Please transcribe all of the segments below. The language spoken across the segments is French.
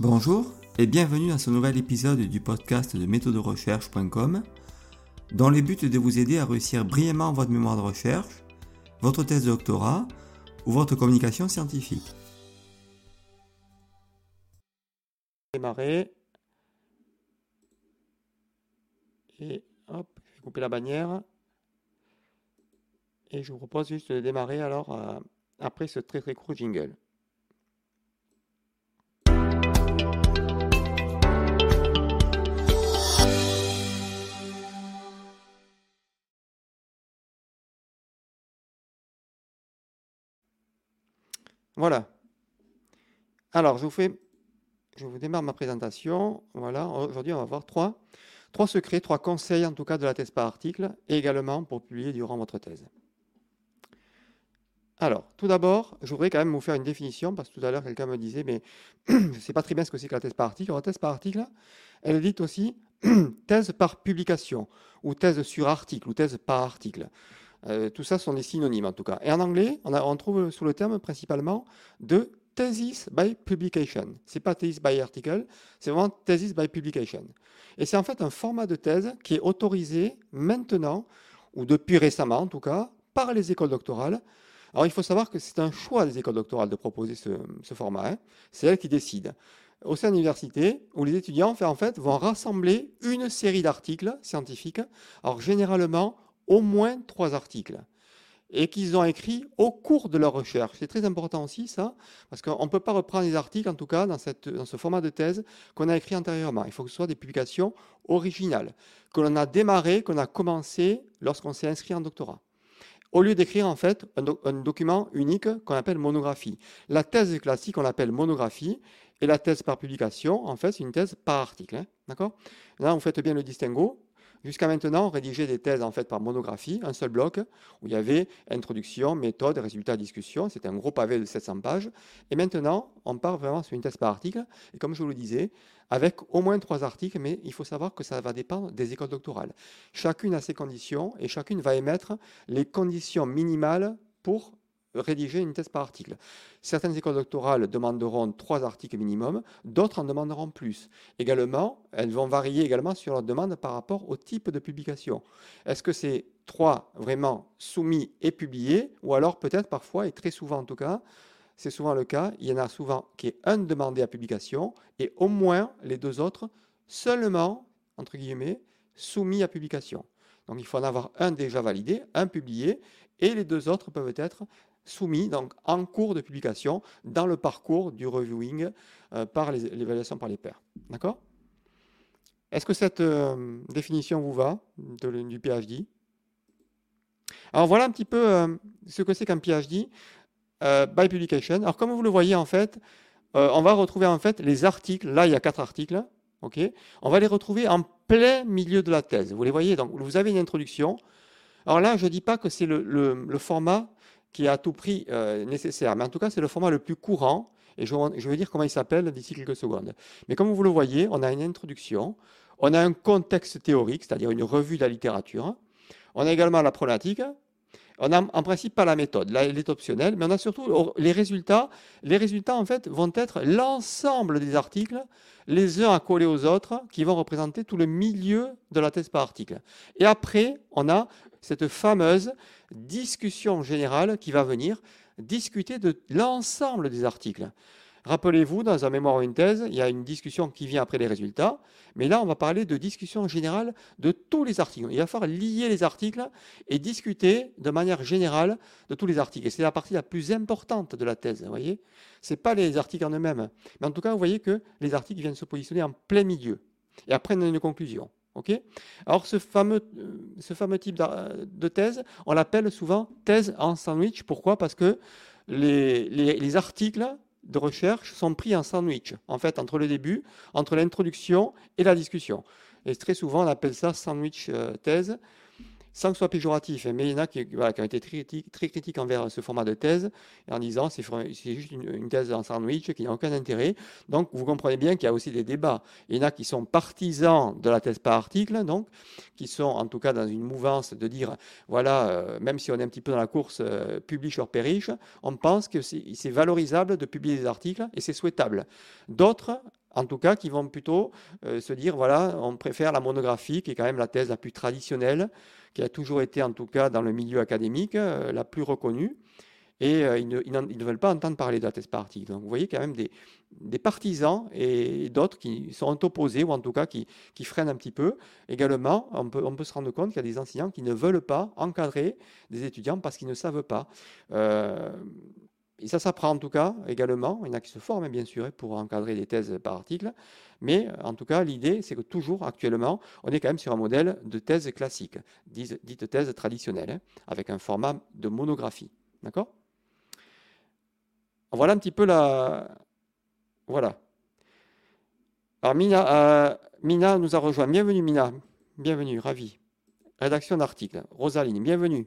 Bonjour et bienvenue dans ce nouvel épisode du podcast de méthoderecherche.com dans le but de vous aider à réussir brillamment votre mémoire de recherche, votre thèse de doctorat ou votre communication scientifique. Démarrer. Et hop, je vais couper la bannière. Et je vous propose juste de démarrer alors euh, après ce très très court jingle. Voilà. Alors, je vous fais, je vous démarre ma présentation. Voilà, aujourd'hui, on va voir trois, trois secrets, trois conseils, en tout cas, de la thèse par article, et également pour publier durant votre thèse. Alors, tout d'abord, je voudrais quand même vous faire une définition, parce que tout à l'heure, quelqu'un me disait, mais je ne sais pas très bien ce que c'est que la thèse par article. La thèse par article, elle dit aussi thèse par publication, ou thèse sur article, ou thèse par article. Euh, tout ça sont des synonymes en tout cas. Et en anglais, on, trouve sous le terme principalement de thesis by publication. C'est pas thesis by article, c'est vraiment thesis by publication. Et c'est en fait un format de thèse qui est autorisé maintenant, ou depuis récemment en tout cas, par les écoles doctorales. Alors il faut savoir que c'est un choix des écoles doctorales de proposer ce, format. Hein. C'est elles qui décident. Au sein de l'université, où les étudiants en fait, vont rassembler une série d'articles scientifiques, alors généralement au moins trois articles et qu'ils ont écrit au cours de leur recherche. C'est très important aussi ça, parce qu'on ne peut pas reprendre les articles, en tout cas dans, cette, dans ce format de thèse, qu'on a écrit antérieurement. Il faut que ce soit des publications originales, que l'on a démarré, qu'on a commencé lorsqu'on s'est inscrit en doctorat. Au lieu d'écrire en fait un, document unique qu'on appelle monographie. La thèse classique, on l'appelle monographie, et la thèse par publication, en fait, c'est une thèse par article. Hein, D'accord? Là, vous faites bien le distinguo. Jusqu'à maintenant, on rédigeait des thèses en fait par monographie, un seul bloc, où il y avait introduction, méthode, résultat, discussion. C'était un gros pavé de 700 pages. Et maintenant, on part vraiment sur une thèse par article. Et comme je vous le disais, avec au moins trois articles, mais il faut savoir que ça va dépendre des écoles doctorales. Chacune a ses conditions et chacune va émettre les conditions minimales pour rédiger une thèse par article. Certaines écoles doctorales demanderont trois articles minimum, d'autres en demanderont plus. Également, elles vont varier également sur leur demande par rapport au type de publication. Est-ce que c'est trois vraiment soumis et publiés, ou alors peut-être parfois, et très souvent en tout cas, c'est souvent le cas, il y en a souvent qui est un demandé à publication et au moins les deux autres seulement, entre guillemets, soumis à publication. Donc il faut en avoir un déjà validé, un publié, et les deux autres peuvent être soumis donc en cours de publication dans le parcours du reviewing euh, par l'évaluation par les pairs. D'accord? Est-ce que cette euh, définition vous va du PhD Alors voilà un petit peu euh, ce que c'est qu'un PhD by publication. Alors comme vous le voyez en fait, on va retrouver en fait les articles. Là, il y a quatre articles. ok? On va les retrouver en plein milieu de la thèse. Vous les voyez, donc vous avez une introduction. Alors là, je ne dis pas que c'est le, format qui est à tout prix euh, nécessaire. Mais en tout cas, c'est le format le plus courant. Et je, vais dire comment il s'appelle d'ici quelques secondes. Mais comme vous le voyez, on a une introduction, on a un contexte théorique, c'est-à-dire une revue de la littérature. On a également la problématique. On n'a en principe pas la méthode, là elle est optionnelle, mais on a surtout les résultats. Les résultats en fait vont être l'ensemble des articles, les uns accolés aux autres, qui vont représenter tout le milieu de la thèse par article. Et après, on a cette fameuse discussion générale qui va venir discuter de l'ensemble des articles. Rappelez-vous, dans un mémoire ou une thèse, il y a une discussion qui vient après les résultats, mais là, on va parler de discussion générale de tous les articles. Il va falloir lier les articles et discuter de manière générale de tous les articles. Et c'est la partie la plus importante de la thèse, vous voyez Ce pas les articles en eux-mêmes. Mais en tout cas, vous voyez que les articles viennent se positionner en plein milieu. Et après, on a une conclusion. Alors ce fameux, euh, ce fameux type de thèse, on l'appelle souvent thèse en sandwich. Pourquoi? Parce que les, les, articles de recherche sont pris en sandwich, en fait, entre le début, entre l'introduction et la discussion. Et très souvent, on appelle ça sandwich euh, thèse sans que ce soit péjoratif, mais il y en a qui, ont été très, très, critiques envers ce format de thèse, en disant c'est juste une, thèse en sandwich qui n'a aucun intérêt. Donc vous comprenez bien qu'il y a aussi des débats. Il y en a qui sont partisans de la thèse par article, donc, qui sont en tout cas dans une mouvance de dire, voilà, euh, même si on est un petit peu dans la course euh, publish or perish, on pense que c'est valorisable de publier des articles et c'est souhaitable. D'autres en tout cas, qui vont plutôt euh, se dire, voilà, on préfère la monographie, qui est quand même la thèse la plus traditionnelle, qui a toujours été, en tout cas, dans le milieu académique, euh, la plus reconnue. Et euh, ils, ne, veulent pas entendre parler de la thèse par article. Donc vous voyez quand même des, partisans et d'autres qui sont opposés, ou en tout cas qui, freinent un petit peu. Également, on peut, on peut se rendre compte qu'il y a des enseignants qui ne veulent pas encadrer des étudiants parce qu'ils ne savent pas. Et ça s'apprend en tout cas également. Il y en a qui se forment bien sûr pour encadrer des thèses par article. Mais en tout cas, l'idée, c'est que toujours actuellement, on est quand même sur un modèle de thèse classique, dite thèse traditionnelle, hein, avec un format de monographie. D'accord? Voilà un petit peu la. Voilà. Alors Mina, euh, nous a rejoint. Bienvenue Mina. Bienvenue, ravi. Rédaction d'article. Rosaline, bienvenue.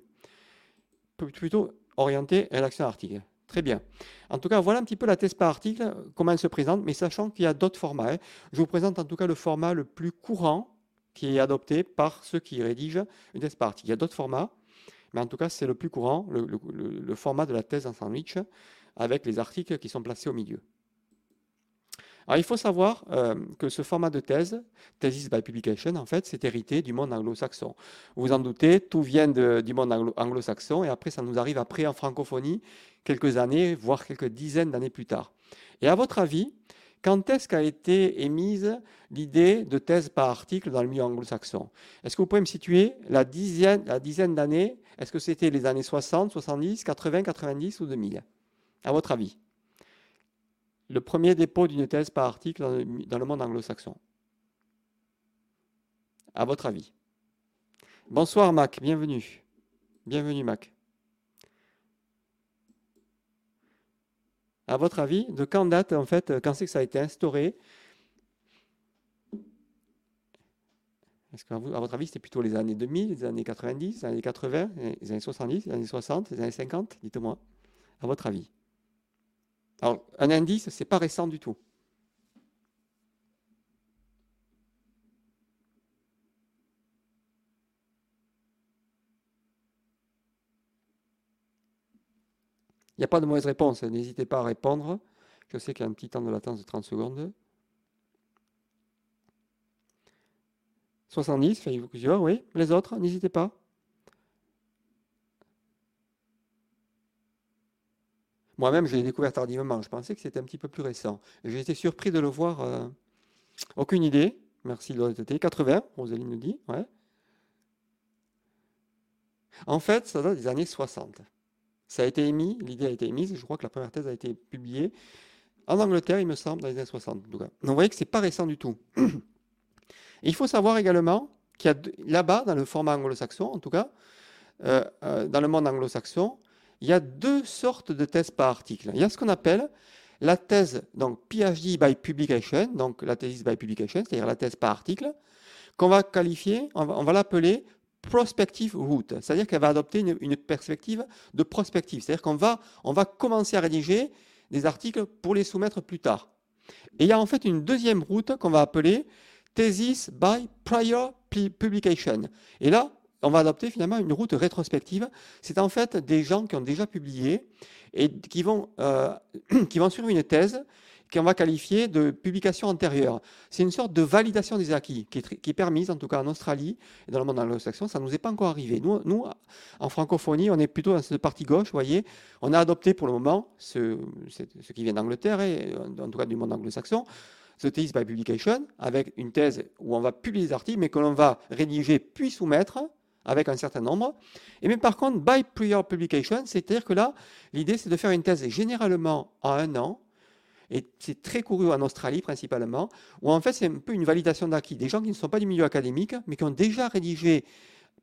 Plutôt orienté rédaction d'article. Très bien. En tout cas, voilà un petit peu la thèse par article, comment elle se présente, mais sachant qu'il y a d'autres formats. Hein. Je vous présente en tout cas le format le plus courant qui est adopté par ceux qui rédigent une thèse par article. Il y a d'autres formats, mais en tout cas, c'est le plus courant, le, format de la thèse en sandwich, avec les articles qui sont placés au milieu. Alors, il faut savoir euh, que ce format de thèse, Thesis by Publication, en fait, c'est hérité du monde anglo-saxon. Vous vous en doutez, tout vient du monde anglo-saxon et après, ça nous arrive après en francophonie, quelques années, voire quelques dizaines d'années plus tard. Et à votre avis, quand est-ce qu'a été émise l'idée de thèse par article dans le milieu anglo-saxon? Est-ce que vous pouvez me situer la dizaine, la dizaine d'années? Est-ce que c'était les années 60, 70, 80, 90 ou 2000 À votre avis le premier dépôt d'une thèse par article dans le, monde anglo-saxon À votre avis Bonsoir Mac, bienvenue. Bienvenue Mac. À votre avis, de quand date en fait, quand c'est que ça a été instauré? Est-ce qu'à votre avis, c'était plutôt les années 2000, les années 90, les années 80, les années 70, les années 60, les années 50 Dites-moi. À votre avis alors, un indice, ce n'est pas récent du tout. Il n'y a pas de mauvaise réponse, n'hésitez pas à répondre. Je sais qu'il y a un petit temps de latence de 30 secondes. 70, faites-vous plusieurs, oui. Les autres, n'hésitez pas. Moi-même, je l'ai découvert tardivement. Je pensais que c'était un petit peu plus récent. J'ai été surpris de le voir. Euh, aucune idée. Merci de l'honnêteté. 80, Rosaline nous dit. Ouais. En fait, ça date des années 60. Ça a été émis, l'idée a été émise, je crois que la première thèse a été publiée en Angleterre, il me semble, dans les années 60. Donc, vous voyez que ce n'est pas récent du tout. il faut savoir également qu'il y a là-bas, dans le format anglo-saxon, en tout cas, euh, euh, dans le monde anglo-saxon, il y a deux sortes de thèses par article. Il y a ce qu'on appelle la thèse, donc PhD by publication, donc la thèse by publication, c'est-à-dire la thèse par article, qu'on va qualifier, on va, l'appeler prospective route, c'est-à-dire qu'elle va adopter une, perspective de prospective, c'est-à-dire qu'on va, on va commencer à rédiger des articles pour les soumettre plus tard. Et il y a en fait une deuxième route qu'on va appeler thesis by prior publication. Et là, on va adopter finalement une route rétrospective. C'est en fait des gens qui ont déjà publié et qui vont, euh, qui vont suivre une thèse qu'on va qualifier de publication antérieure. C'est une sorte de validation des acquis qui est, permise, en tout cas en Australie et dans le monde anglo-saxon. Ça ne nous est pas encore arrivé. Nous, en francophonie, on est plutôt dans cette partie gauche, vous voyez. On a adopté pour le moment ce, ce qui vient d'Angleterre et en tout cas du monde anglo-saxon. The Thesis by Publication, avec une thèse où on va publier des articles, mais que l'on va rédiger puis soumettre avec un certain nombre. Et mais par contre, by prior publication, c'est-à-dire que là, l'idée c'est de faire une thèse généralement en un an, et c'est très couru en Australie principalement, où en fait c'est un peu une validation d'acquis. Des gens qui ne sont pas du milieu académique, mais qui ont déjà rédigé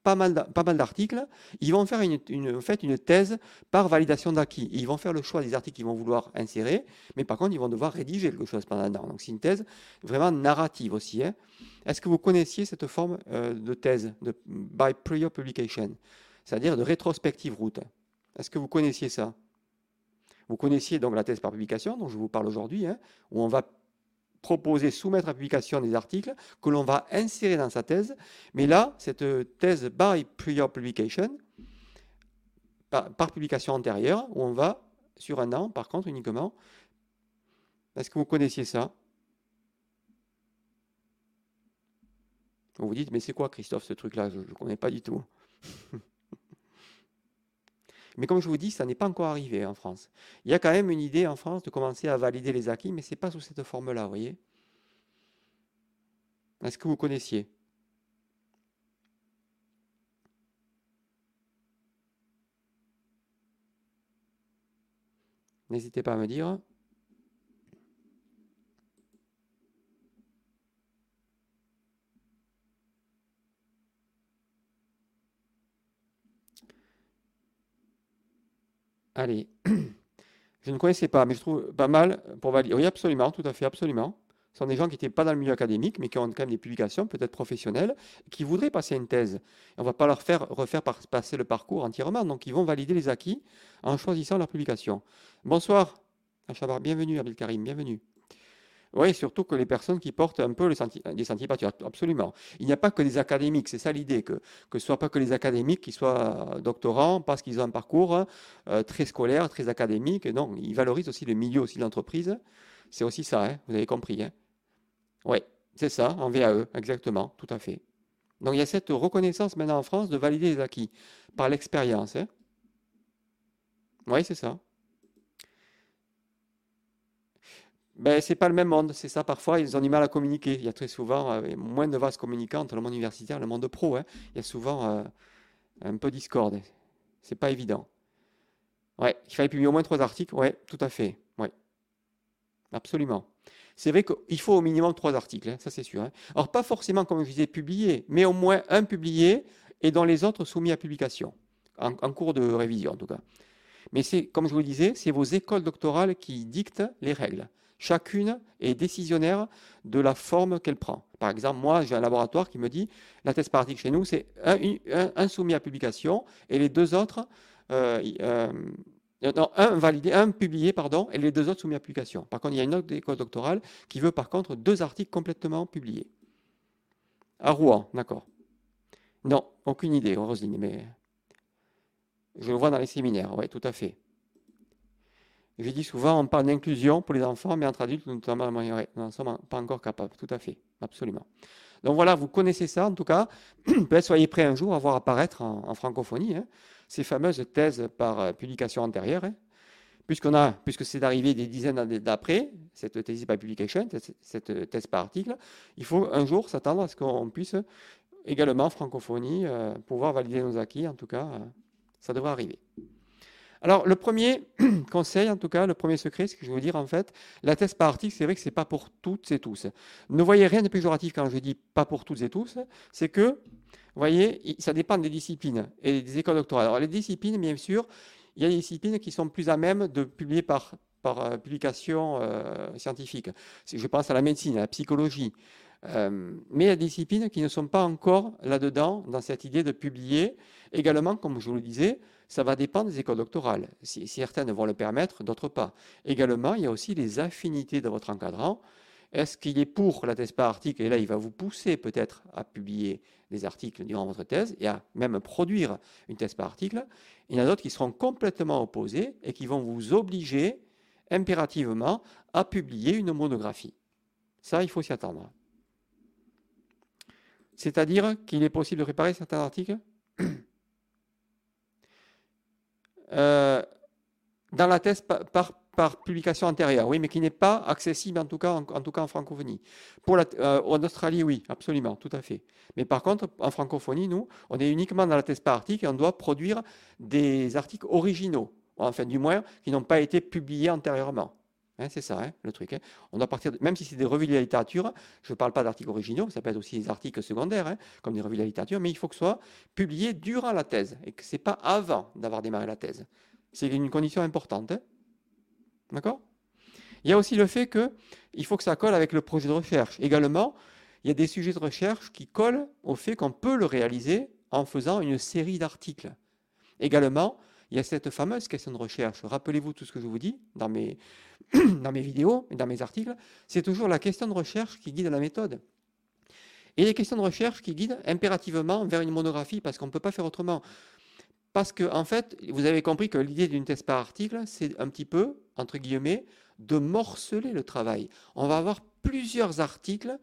pas mal, d'articles, ils vont faire une, en fait, une thèse par validation d'acquis. Ils vont faire le choix des articles qu'ils vont vouloir insérer, mais par contre, ils vont devoir rédiger quelque chose pendant. Donc c'est une thèse vraiment narrative aussi. Hein. Est-ce que vous connaissiez cette forme euh, de thèse, de by prior publication, c'est-à-dire de rétrospective route Est-ce que vous connaissiez ça? Vous connaissiez donc la thèse par publication, dont je vous parle aujourd'hui, hein, où on va proposer, soumettre à publication des articles que l'on va insérer dans sa thèse. Mais là, cette thèse by prior publication, par, publication antérieure, où on va, sur un an par contre uniquement, est-ce que vous connaissiez ça? Vous vous dites, mais c'est quoi Christophe ce truc-là? Je ne connais pas du tout. mais comme je vous dis, ça n'est pas encore arrivé en France. Il y a quand même une idée en France de commencer à valider les acquis, mais ce n'est pas sous cette forme-là, vous voyez Est-ce que vous connaissiez? N'hésitez pas à me dire. Allez. Je ne connaissais pas, mais je trouve pas mal pour valider. Oui, absolument, tout à fait, absolument. Ce sont des gens qui n'étaient pas dans le milieu académique, mais qui ont quand même des publications, peut-être professionnelles, qui voudraient passer une thèse. On ne va pas leur faire refaire passer le parcours entièrement, donc ils vont valider les acquis en choisissant leur publication. Bonsoir, Achabar, bienvenue, Abdel Karim, bienvenue. Oui, surtout que les personnes qui portent un peu les sentiers, des absolument. Il n'y a pas que des académiques, c'est ça l'idée, que, que ce ne soit pas que les académiques qui soient euh, doctorants parce qu'ils ont un parcours euh, très scolaire, très académique. Non, ils valorisent aussi le milieu aussi de l'entreprise. C'est aussi ça, hein, vous avez compris. Hein. Oui, c'est ça, en VAE, exactement, tout à fait. Donc il y a cette reconnaissance maintenant en France de valider les acquis par l'expérience. Hein. Oui, c'est ça. Ben, c'est pas le même monde, c'est ça. Parfois, ils ont du mal à communiquer. Il y a très souvent euh, moins de vases communicants entre le monde universitaire et le monde pro. Hein. Il y a souvent euh, un peu discorde. C'est pas évident. Ouais, il fallait publier au moins trois articles. Ouais, tout à fait. Ouais, absolument. C'est vrai qu'il faut au minimum trois articles, hein, ça c'est sûr. Hein. Alors pas forcément comme je disais publié, mais au moins un publié et dans les autres soumis à publication, en, en cours de révision en tout cas. Mais c'est, comme je vous le disais, c'est vos écoles doctorales qui dictent les règles. Chacune est décisionnaire de la forme qu'elle prend. Par exemple, moi, j'ai un laboratoire qui me dit la thèse par article chez nous, c'est un, soumis à publication et les deux autres, euh, euh, non, un validé, un publié, pardon, et les deux autres soumis à publication. Par contre, il y a une autre école doctorale qui veut par contre deux articles complètement publiés. À Rouen, d'accord. Non, aucune idée, Roselyne, mais je le vois dans les séminaires, oui, tout à fait. Je dis souvent, on parle d'inclusion pour les enfants, mais entre adultes, nous n'en sommes pas encore capables. Tout à fait, absolument. Donc voilà, vous connaissez ça en tout cas. Soyez prêts un jour à voir apparaître en, francophonie hein, ces fameuses thèses par euh, publication antérieure. Hein. Puisque c'est arrivé des dizaines d'années d'après, cette thèse par publication, cette thèse par article, il faut un jour s'attendre à ce qu'on puisse également, francophonie, euh, pouvoir valider nos acquis. En tout cas, euh, ça devrait arriver. Alors, le premier conseil, en tout cas, le premier secret, ce que je veux dire, en fait, la thèse par article, c'est vrai que ce n'est pas pour toutes et tous. Ne voyez rien de péjoratif quand je dis pas pour toutes et tous, c'est que, vous voyez, ça dépend des disciplines et des écoles doctorales. Alors, les disciplines, bien sûr, il y a des disciplines qui sont plus à même de publier par, euh, publication euh, scientifique. Je pense à la médecine, à la psychologie. Euh, mais il y a des disciplines qui ne sont pas encore là-dedans, dans cette idée de publier. Également, comme je vous le disais, ça va dépendre des écoles doctorales. Si, certaines vont le permettre, d'autres pas. Également, il y a aussi les affinités de votre encadrant. Est-ce qu'il est pour la thèse par article? Et là, il va vous pousser peut-être à publier des articles durant votre thèse et à même produire une thèse par article. Il y en a d'autres qui seront complètement opposés et qui vont vous obliger impérativement à publier une monographie. Ça, il faut s'y attendre. C'est-à-dire qu'il est possible de préparer certains articles euh, dans la thèse par, publication antérieure, oui, mais qui n'est pas accessible en tout cas en, francophonie. Pour euh, en Australie, oui, absolument, tout à fait. Mais par contre, en francophonie, nous, on est uniquement dans la thèse par article et on doit produire des articles originaux, enfin du moins qui n'ont pas été publiés antérieurement. Hein, c'est ça, hein, le truc. Hein. On doit partir, même si c'est des revues de la littérature, je ne parle pas d'articles originaux, ça peut être aussi des articles secondaires, comme des revues de la littérature, mais il faut que ce soit publié durant la thèse et que ce n'est pas avant d'avoir démarré la thèse. C'est une condition importante. D'accord? Il y a aussi le fait qu'il faut que ça colle avec le projet de recherche. Également, il y a des sujets de recherche qui collent au fait qu'on peut le réaliser en faisant une série d'articles. Également, il y a cette fameuse question de recherche. Rappelez-vous tout ce que je vous dis dans mes, dans mes vidéos et dans mes articles. C'est toujours la question de recherche qui guide la méthode. Et les questions de recherche qui guident impérativement vers une monographie, parce qu'on ne peut pas faire autrement. Parce que, en fait, vous avez compris que l'idée d'une thèse par article, c'est un petit peu, entre guillemets, de morceler le travail. On va avoir plusieurs articles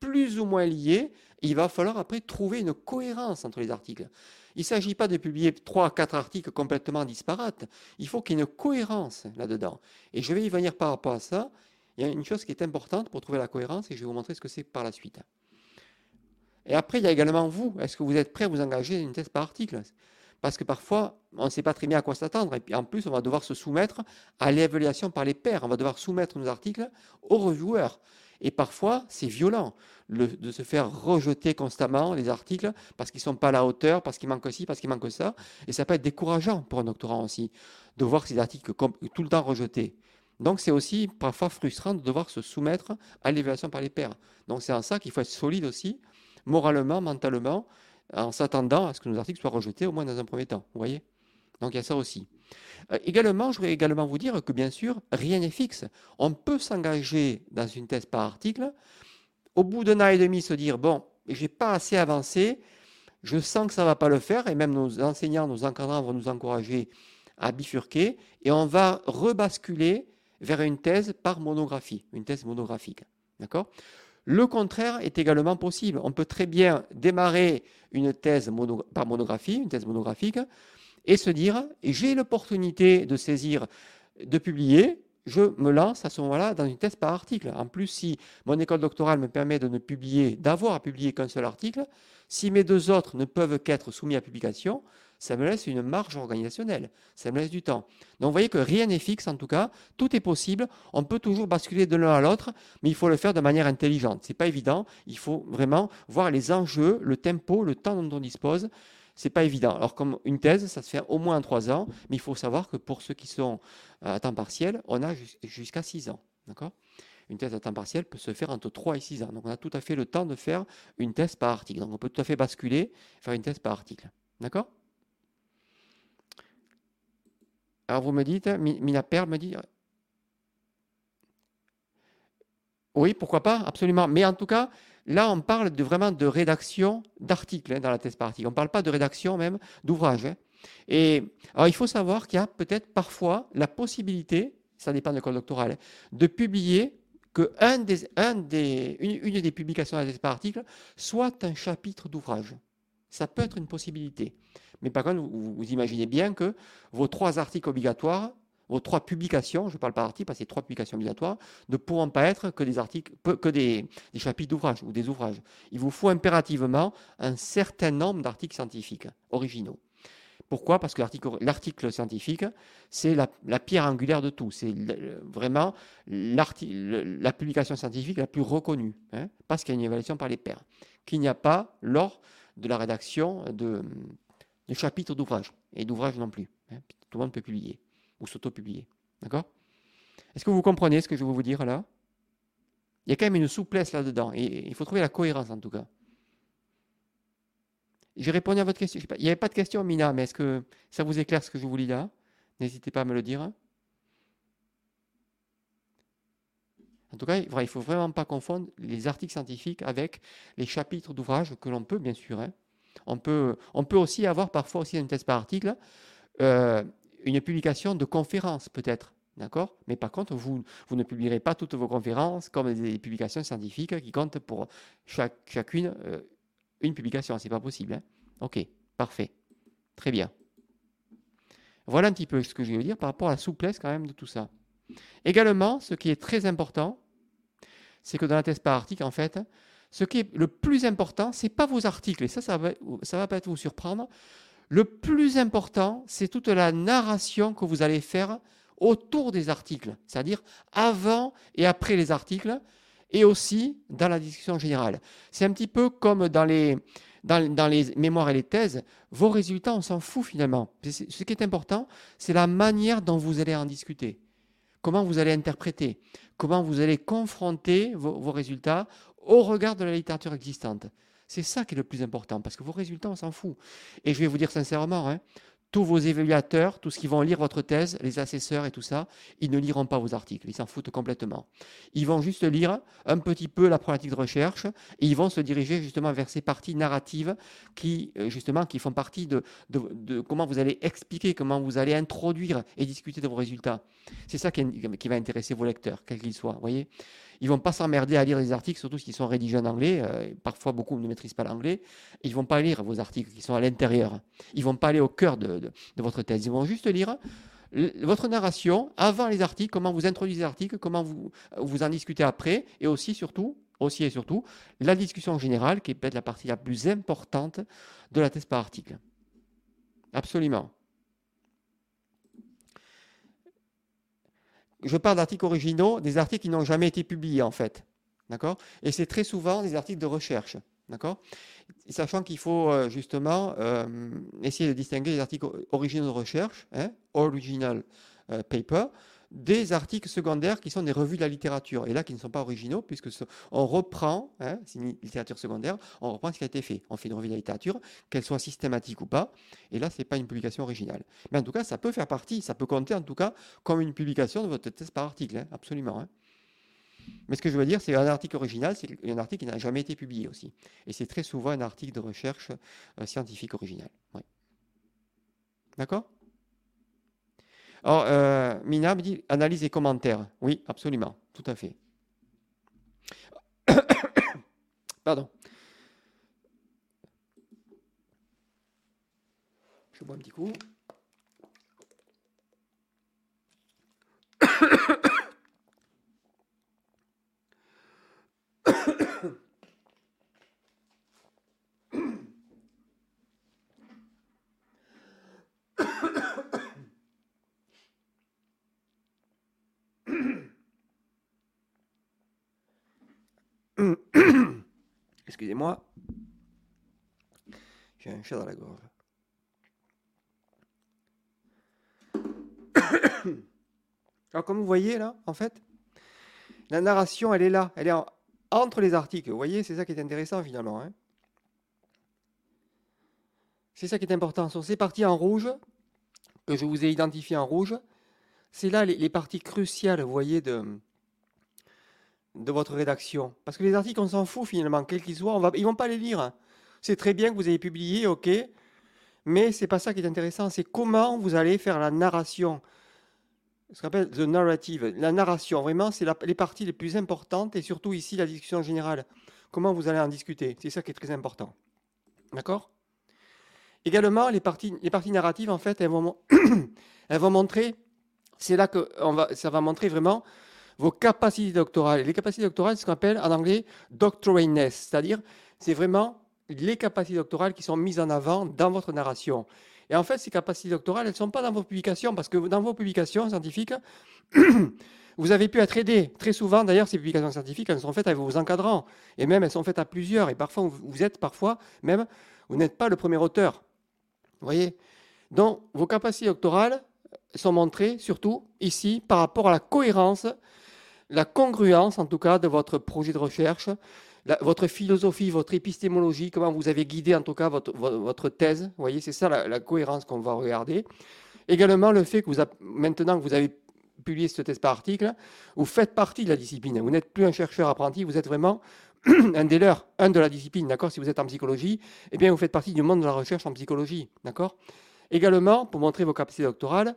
plus ou moins liés, il va falloir après trouver une cohérence entre les articles. Il ne s'agit pas de publier trois, quatre articles complètement disparates. Il faut qu'il y ait une cohérence là-dedans. Et je vais y venir par rapport à ça. Il y a une chose qui est importante pour trouver la cohérence et je vais vous montrer ce que c'est par la suite. Et après, il y a également vous. Est-ce que vous êtes prêt à vous engager dans une thèse par article? Parce que parfois, on ne sait pas très bien à quoi s'attendre. Et puis en plus, on va devoir se soumettre à l'évaluation par les pairs. On va devoir soumettre nos articles aux reviewers. Et parfois, c'est violent de se faire rejeter constamment les articles parce qu'ils ne sont pas à la hauteur, parce qu'il manque ci, parce qu'il manque ça. Et ça peut être décourageant pour un doctorant aussi, de voir ces articles tout le temps rejetés. Donc c'est aussi parfois frustrant de devoir se soumettre à l'évaluation par les pairs. Donc c'est en ça qu'il faut être solide aussi, moralement, mentalement, en s'attendant à ce que nos articles soient rejetés, au moins dans un premier temps. Vous voyez? Donc il y a ça aussi. Euh, également, je voudrais également vous dire que bien sûr, rien n'est fixe. On peut s'engager dans une thèse par article, au bout d'un an et demi se dire, bon, j'ai pas assez avancé, je sens que ça ne va pas le faire, et même nos enseignants, nos encadrants vont nous encourager à bifurquer, et on va rebasculer vers une thèse par monographie, une thèse monographique. D'accord? Le contraire est également possible. On peut très bien démarrer une thèse par monographie, une thèse monographique, et se dire j'ai l'opportunité de saisir, de publier, je me lance à ce moment-là dans une thèse par article. En plus, si mon école doctorale me permet de ne publier, d'avoir à publier qu'un seul article, si mes deux autres ne peuvent qu'être soumis à publication, ça me laisse une marge organisationnelle, ça me laisse du temps. Donc vous voyez que rien n'est fixe en tout cas, tout est possible, on peut toujours basculer de l'un à l'autre, mais il faut le faire de manière intelligente. Ce n'est pas évident, il faut vraiment voir les enjeux, le tempo, le temps dont on dispose. Ce n'est pas évident. Alors comme une thèse, ça se fait au moins en trois ans, mais il faut savoir que pour ceux qui sont à temps partiel, on a jusqu'à six ans. D'accord? Une thèse à temps partiel peut se faire entre 3 et 6 ans. Donc on a tout à fait le temps de faire une thèse par article. Donc on peut tout à fait basculer, faire une thèse par article. D'accord? Alors vous me dites, Mina Perle me dit, oui, pourquoi pas, absolument. Mais en tout cas, là, on parle de, vraiment de rédaction d'articles hein, dans la thèse par article. On ne parle pas de rédaction même d'ouvrage. Hein. Et alors, il faut savoir qu'il y a peut-être parfois la possibilité, ça dépend de l'école doctorale, de publier que des, des, une, des publications de la thèse par article soit un chapitre d'ouvrage. Ça peut être une possibilité. Mais par contre, vous, imaginez bien que vos trois articles obligatoires, vos trois publications, je ne parle pas d'articles parce que c'est trois publications obligatoires, ne pourront pas être que des chapitres d'ouvrages ou des ouvrages. Il vous faut impérativement un certain nombre d'articles scientifiques originaux. Pourquoi? Parce que l'article scientifique, c'est la, pierre angulaire de tout. C'est vraiment la publication scientifique la plus reconnue, hein, parce qu'il y a une évaluation par les pairs, qu'il n'y a pas lors de la rédaction de, de chapitres d'ouvrages, et d'ouvrages non plus. Hein. Tout le monde peut publier, ou s'auto-publier. D'accord? Est-ce que vous comprenez ce que je veux vous dire là? Il y a quand même une souplesse là-dedans, et il faut trouver la cohérence en tout cas. J'ai répondu à votre question. Il n'y avait pas de question, Mina, mais est-ce que ça vous éclaire ce que je vous lis là? N'hésitez pas à me le dire. En tout cas, il ne faut vraiment pas confondre les articles scientifiques avec les chapitres d'ouvrages que l'on peut, bien sûr. Hein. On, peut, on peut aussi avoir parfois aussi une thèse par article, euh, une publication de conférences peut-être. D'accord? Mais par contre, vous, vous ne publierez pas toutes vos conférences comme des publications scientifiques qui comptent pour chacune euh, une publication. Ce n'est pas possible. Hein? ok, parfait. Très bien. Voilà un petit peu ce que je vais dire par rapport à la souplesse quand même de tout ça. Également, ce qui est très important, c'est que dans la thèse par article, en fait, ce qui est le plus important, ce n'est pas vos articles, et ça, ça va, ça va peut-être vous surprendre. Le plus important, c'est toute la narration que vous allez faire autour des articles, c'est-à-dire avant et après les articles, et aussi dans la discussion générale. C'est un petit peu comme dans les, mémoires et les thèses, vos résultats, on s'en fout finalement. Ce qui est important, c'est la manière dont vous allez en discuter comment vous allez interpréter, comment vous allez confronter vos, résultats au regard de la littérature existante. C'est ça qui est le plus important, parce que vos résultats, on s'en fout. Et je vais vous dire sincèrement, hein, tous vos évaluateurs, tous ceux qui vont lire votre thèse, les assesseurs et tout ça, ils ne liront pas vos articles, ils s'en foutent complètement. Ils vont juste lire un petit peu la problématique de recherche et ils vont se diriger justement vers ces parties narratives qui, euh, justement, qui font partie de, comment vous allez expliquer, comment vous allez introduire et discuter de vos résultats. C'est ça qui, va intéresser vos lecteurs, quels qu'ils soient, voyez Ils vont pas s'emmerder à lire les articles, surtout s'ils sont rédigés en anglais. Euh, parfois, beaucoup ne maîtrisent pas l'anglais. Ils vont pas lire vos articles qui sont à l'intérieur. Ils vont pas aller au cœur de, votre thèse. Ils vont juste lire votre narration avant les articles, comment vous introduisez les articles, comment vous, vous en discutez après, et aussi, surtout, aussi et surtout, la discussion générale, qui est peut-être la partie la plus importante de la thèse par article. Absolument. Je parle d'articles originaux, des articles qui n'ont jamais été publiés en fait. D'accord? Et c'est très souvent des articles de recherche. D'accord? Sachant qu'il faut euh, justement euh, essayer de distinguer les articles originaux de recherche, hein, original euh, paper, des articles secondaires qui sont des revues de la littérature, et là qui ne sont pas originaux, puisque on reprend, hein, c'est une littérature secondaire, on reprend ce qui a été fait. On fait une revue de la littérature, qu'elle soit systématique ou pas, et là, ce n'est pas une publication originale. Mais en tout cas, ça peut faire partie, ça peut compter en tout cas comme une publication de votre thèse par article, hein, absolument. Hein. Mais ce que je veux dire, c'est un article original, c'est un article qui n'a jamais été publié aussi. Et c'est très souvent un article de recherche euh, scientifique original. D'accord? Alors, euh, Mina me dit analyse et commentaires. Oui, absolument, tout à fait. Pardon. Je bois un petit coup. Excusez-moi. J'ai un chat dans la gorge. Alors, comme vous voyez là, en fait, la narration, elle est là. Elle est entre les articles. Vous voyez, c'est ça qui est intéressant finalement. Hein. c'est ça qui est important. Sur ces parties en rouge, que je vous ai identifiées en rouge, c'est là les, parties cruciales, vous voyez, de, de votre rédaction. Parce que les articles, on s'en fout finalement, quels qu'ils soient, va, ils ne vont pas les lire. C'est très bien que vous ayez publié, ok, mais c'est pas ça qui est intéressant, c'est comment vous allez faire la narration. Ce qu'on appelle the narrative. La narration, vraiment, c'est les parties les plus importantes et surtout ici la discussion générale. Comment vous allez en discuter, c'est ça qui est très important. D'accord? Également, les parties, les parties narratives, en fait, elles vont, elles vont montrer, c'est là que ça va montrer vraiment vos capacités doctorales. les capacités doctorales, c'est ce qu'on appelle en anglais doctorateness, c'est-à-dire c'est vraiment les capacités doctorales qui sont mises en avant dans votre narration. Et en fait, ces capacités doctorales, elles ne sont pas dans vos publications, parce que dans vos publications scientifiques, vous avez pu être aidé. Très souvent, d'ailleurs, ces publications scientifiques, elles sont faites avec vos encadrants, et même elles sont faites à plusieurs, et parfois, vous êtes parfois, même, vous n'êtes pas le premier auteur. Voyez? Donc, vos capacités doctorales sont montrées, surtout ici, par rapport à la cohérence la congruence, en tout cas, de votre projet de recherche, votre philosophie, votre épistémologie, comment vous avez guidé, en tout cas, votre, thèse. Vous voyez, c'est ça la, cohérence qu'on va regarder. Également, le fait que maintenant que vous avez publié cette thèse par article, vous faites partie de la discipline. Vous n'êtes plus un chercheur apprenti, vous êtes vraiment un des leurs, un de la discipline, d'accord? Si vous êtes en psychologie, eh bien, vous faites partie du monde de la recherche en psychologie, d'accord? Également, pour montrer vos capacités doctorales,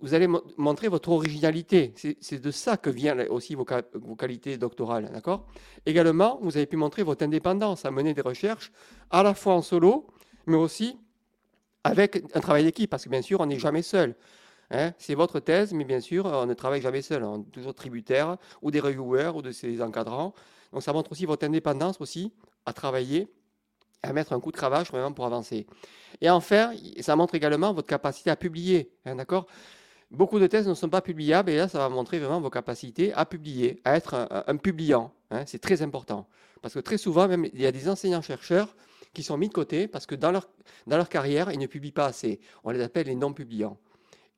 vous allez montrer votre originalité. C'est de ça que viennent aussi vos, qualités doctorales. D'accord? Également, vous avez pu montrer votre indépendance à mener des recherches à la fois en solo, mais aussi avec un travail d'équipe, parce que bien sûr, on n'est jamais seul. Hein. c'est votre thèse, mais bien sûr, on ne travaille jamais seul. On est toujours tributaire ou des reviewers ou de ses encadrants. Donc ça montre aussi votre indépendance aussi à travailler à mettre un coup de cravache vraiment pour avancer. Et enfin, ça montre également votre capacité à publier. Hein, d'accord? Beaucoup de thèses ne sont pas publiables et là, ça va montrer vraiment vos capacités à publier, à être un, publiant. Hein, c'est très important. Parce que très souvent, même, il y a des enseignants-chercheurs qui sont mis de côté parce que dans leur, dans leur carrière, ils ne publient pas assez. On les appelle les non-publiants.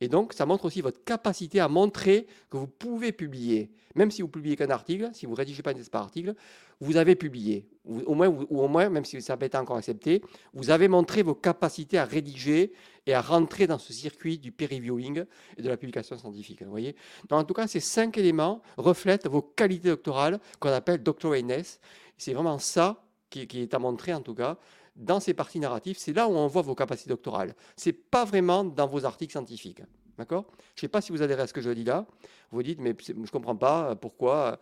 Et donc, ça montre aussi votre capacité à montrer que vous pouvez publier. Même si vous publiez qu'un article, si vous ne rédigez pas un article, vous avez publié. Ou au, moins, même si ça n'a pas été encore accepté, vous avez montré vos capacités à rédiger et à rentrer dans ce circuit du peer reviewing et de la publication scientifique. Vous voyez Donc, en tout cas, ces cinq éléments reflètent vos qualités doctorales qu'on appelle doctorateness. C'est vraiment ça qui, qui est à montrer, en tout cas, dans ces parties narratives, c'est là où on voit vos capacités doctorales. Ce n'est pas vraiment dans vos articles scientifiques. D'accord? Je ne sais pas si vous adhérez à ce que je dis là. Vous dites, mais je ne comprends pas pourquoi.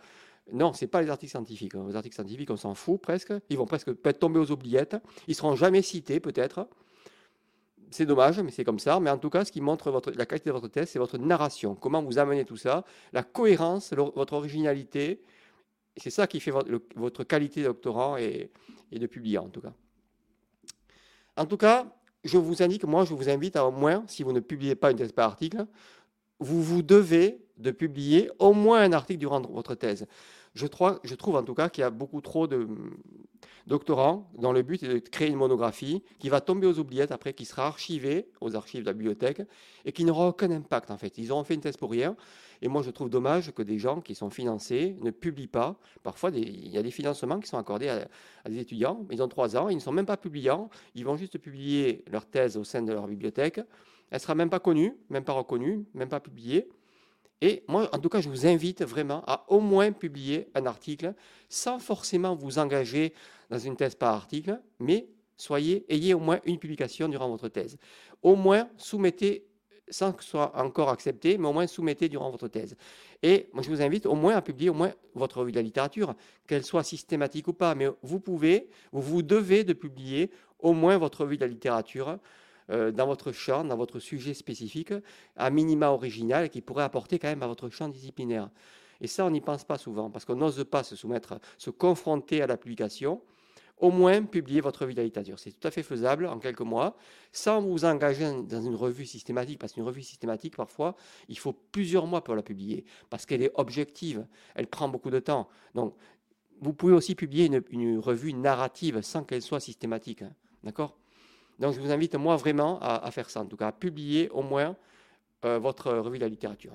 Non, ce n'est pas les articles scientifiques. Les articles scientifiques, on s'en fout presque. Ils vont presque peut-être tomber aux oubliettes. Ils ne seront jamais cités, peut-être. C'est dommage, mais c'est comme ça. Mais en tout cas, ce qui montre la qualité de votre thèse, c'est votre narration. Comment vous amenez tout ça, la cohérence, votre originalité. C'est ça qui fait votre, qualité de doctorant et, et de publiant, en tout cas. En tout cas, je vous indique, moi, je vous invite à au moins, si vous ne publiez pas une thèse par article, vous vous devez de publier au moins un article durant votre thèse. Je, trouve en tout cas qu'il y a beaucoup trop de doctorants dont le but de créer une monographie qui va tomber aux oubliettes après, qui sera archivée aux archives de la bibliothèque et qui n'aura aucun impact en fait. Ils auront fait une thèse pour rien. Et moi, je trouve dommage que des gens qui sont financés ne publient pas. Parfois, il y a des financements qui sont accordés à, des étudiants. Ils ont trois ans, ils ne sont même pas publiants. Ils vont juste publier leur thèse au sein de leur bibliothèque. Elle ne sera même pas connue, même pas reconnue, même pas publiée. Et moi, en tout cas, je vous invite vraiment à au moins publier un article sans forcément vous engager dans une thèse par article, mais soyez, ayez au moins une publication durant votre thèse. Au moins, soumettez, sans que ce soit encore accepté, mais au moins soumettez durant votre thèse. Et moi, je vous invite au moins à publier au moins votre revue de la littérature, qu'elle soit systématique ou pas, mais vous pouvez, vous, vous devez de publier au moins votre revue de la littérature euh, dans votre champ, dans votre sujet spécifique, à minima original qui pourrait apporter quand même à votre champ disciplinaire. Et ça, on n'y pense pas souvent, parce qu'on n'ose pas se soumettre, se confronter à la publication. Au moins, publier votre de littérature. C'est tout à fait faisable en quelques mois, sans vous engager dans une revue systématique, parce qu'une revue systématique, parfois, il faut plusieurs mois pour la publier, parce qu'elle est objective, elle prend beaucoup de temps. Donc, vous pouvez aussi publier une, revue narrative sans qu'elle soit systématique. Hein. D'accord? Donc je vous invite moi vraiment à, faire ça, en tout cas à publier au moins euh, votre revue de la littérature.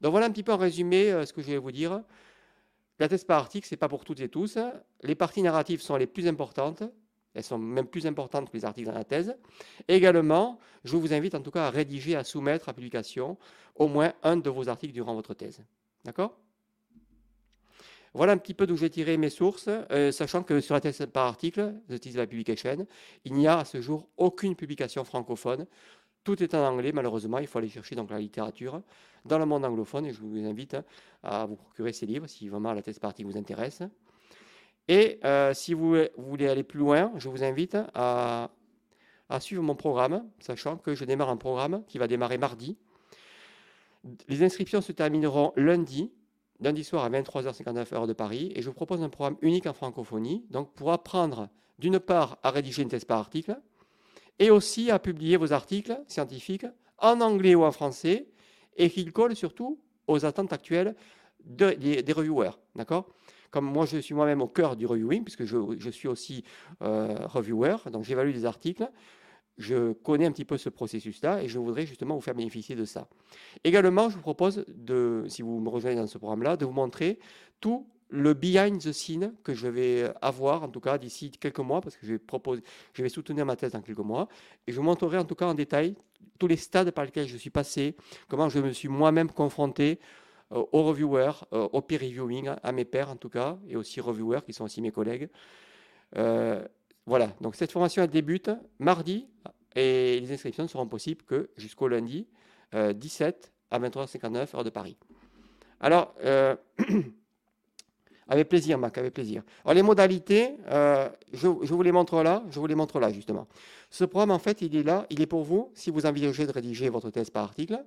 Donc voilà un petit peu en résumé euh, ce que je vais vous dire. La thèse par article, ce n'est pas pour toutes et tous. Les parties narratives sont les plus importantes. Elles sont même plus importantes que les articles dans la thèse. également, je vous invite en tout cas à rédiger, à soumettre à publication au moins un de vos articles durant votre thèse. D'accord? Voilà un petit peu d'où j'ai tiré mes sources, euh, sachant que sur la thèse par article, The Tisla Publication, il n'y a à ce jour aucune publication francophone. Tout est en anglais, malheureusement, il faut aller chercher la littérature dans le monde anglophone, et je vous invite à vous procurer ces livres si vraiment la thèse par article vous intéresse. Et euh, si vous, voulez aller plus loin, je vous invite à, à suivre mon programme, sachant que je démarre un programme qui va démarrer mardi. Les inscriptions se termineront lundi, lundi soir à 23h59 heure de Paris, et je vous propose un programme unique en francophonie, donc pour apprendre d'une part à rédiger une thèse par article, et aussi à publier vos articles scientifiques en anglais ou en français, et qu'ils collent surtout aux attentes actuelles des, reviewers. D'accord? Comme moi, je suis moi-même au cœur du reviewing, puisque je, suis aussi euh, reviewer, donc j'évalue des articles je connais un petit peu ce processus-là et je voudrais justement vous faire bénéficier de ça. Également, je vous propose, de, si vous me rejoignez dans ce programme-là, de vous montrer tout le behind the scene que je vais avoir, en tout cas d'ici quelques mois, parce que je vais, proposer, je vais soutenir ma thèse dans quelques mois, et je vous montrerai en tout cas en détail tous les stades par lesquels je suis passé, comment je me suis moi-même confronté euh, aux reviewers, euh, au peer reviewing, à mes pairs en tout cas, et aussi reviewers qui sont aussi mes collègues. Euh, voilà, donc cette formation elle débute mardi et les inscriptions ne seront possibles que jusqu'au lundi 17 euh, à 23h59 heure de Paris. Alors, euh, avec plaisir, Marc, avec plaisir. Alors les modalités, euh, je, vous les montre là, je vous les montre là justement. Ce programme, en fait, il est là, il est pour vous si vous envisagez de rédiger votre thèse par article.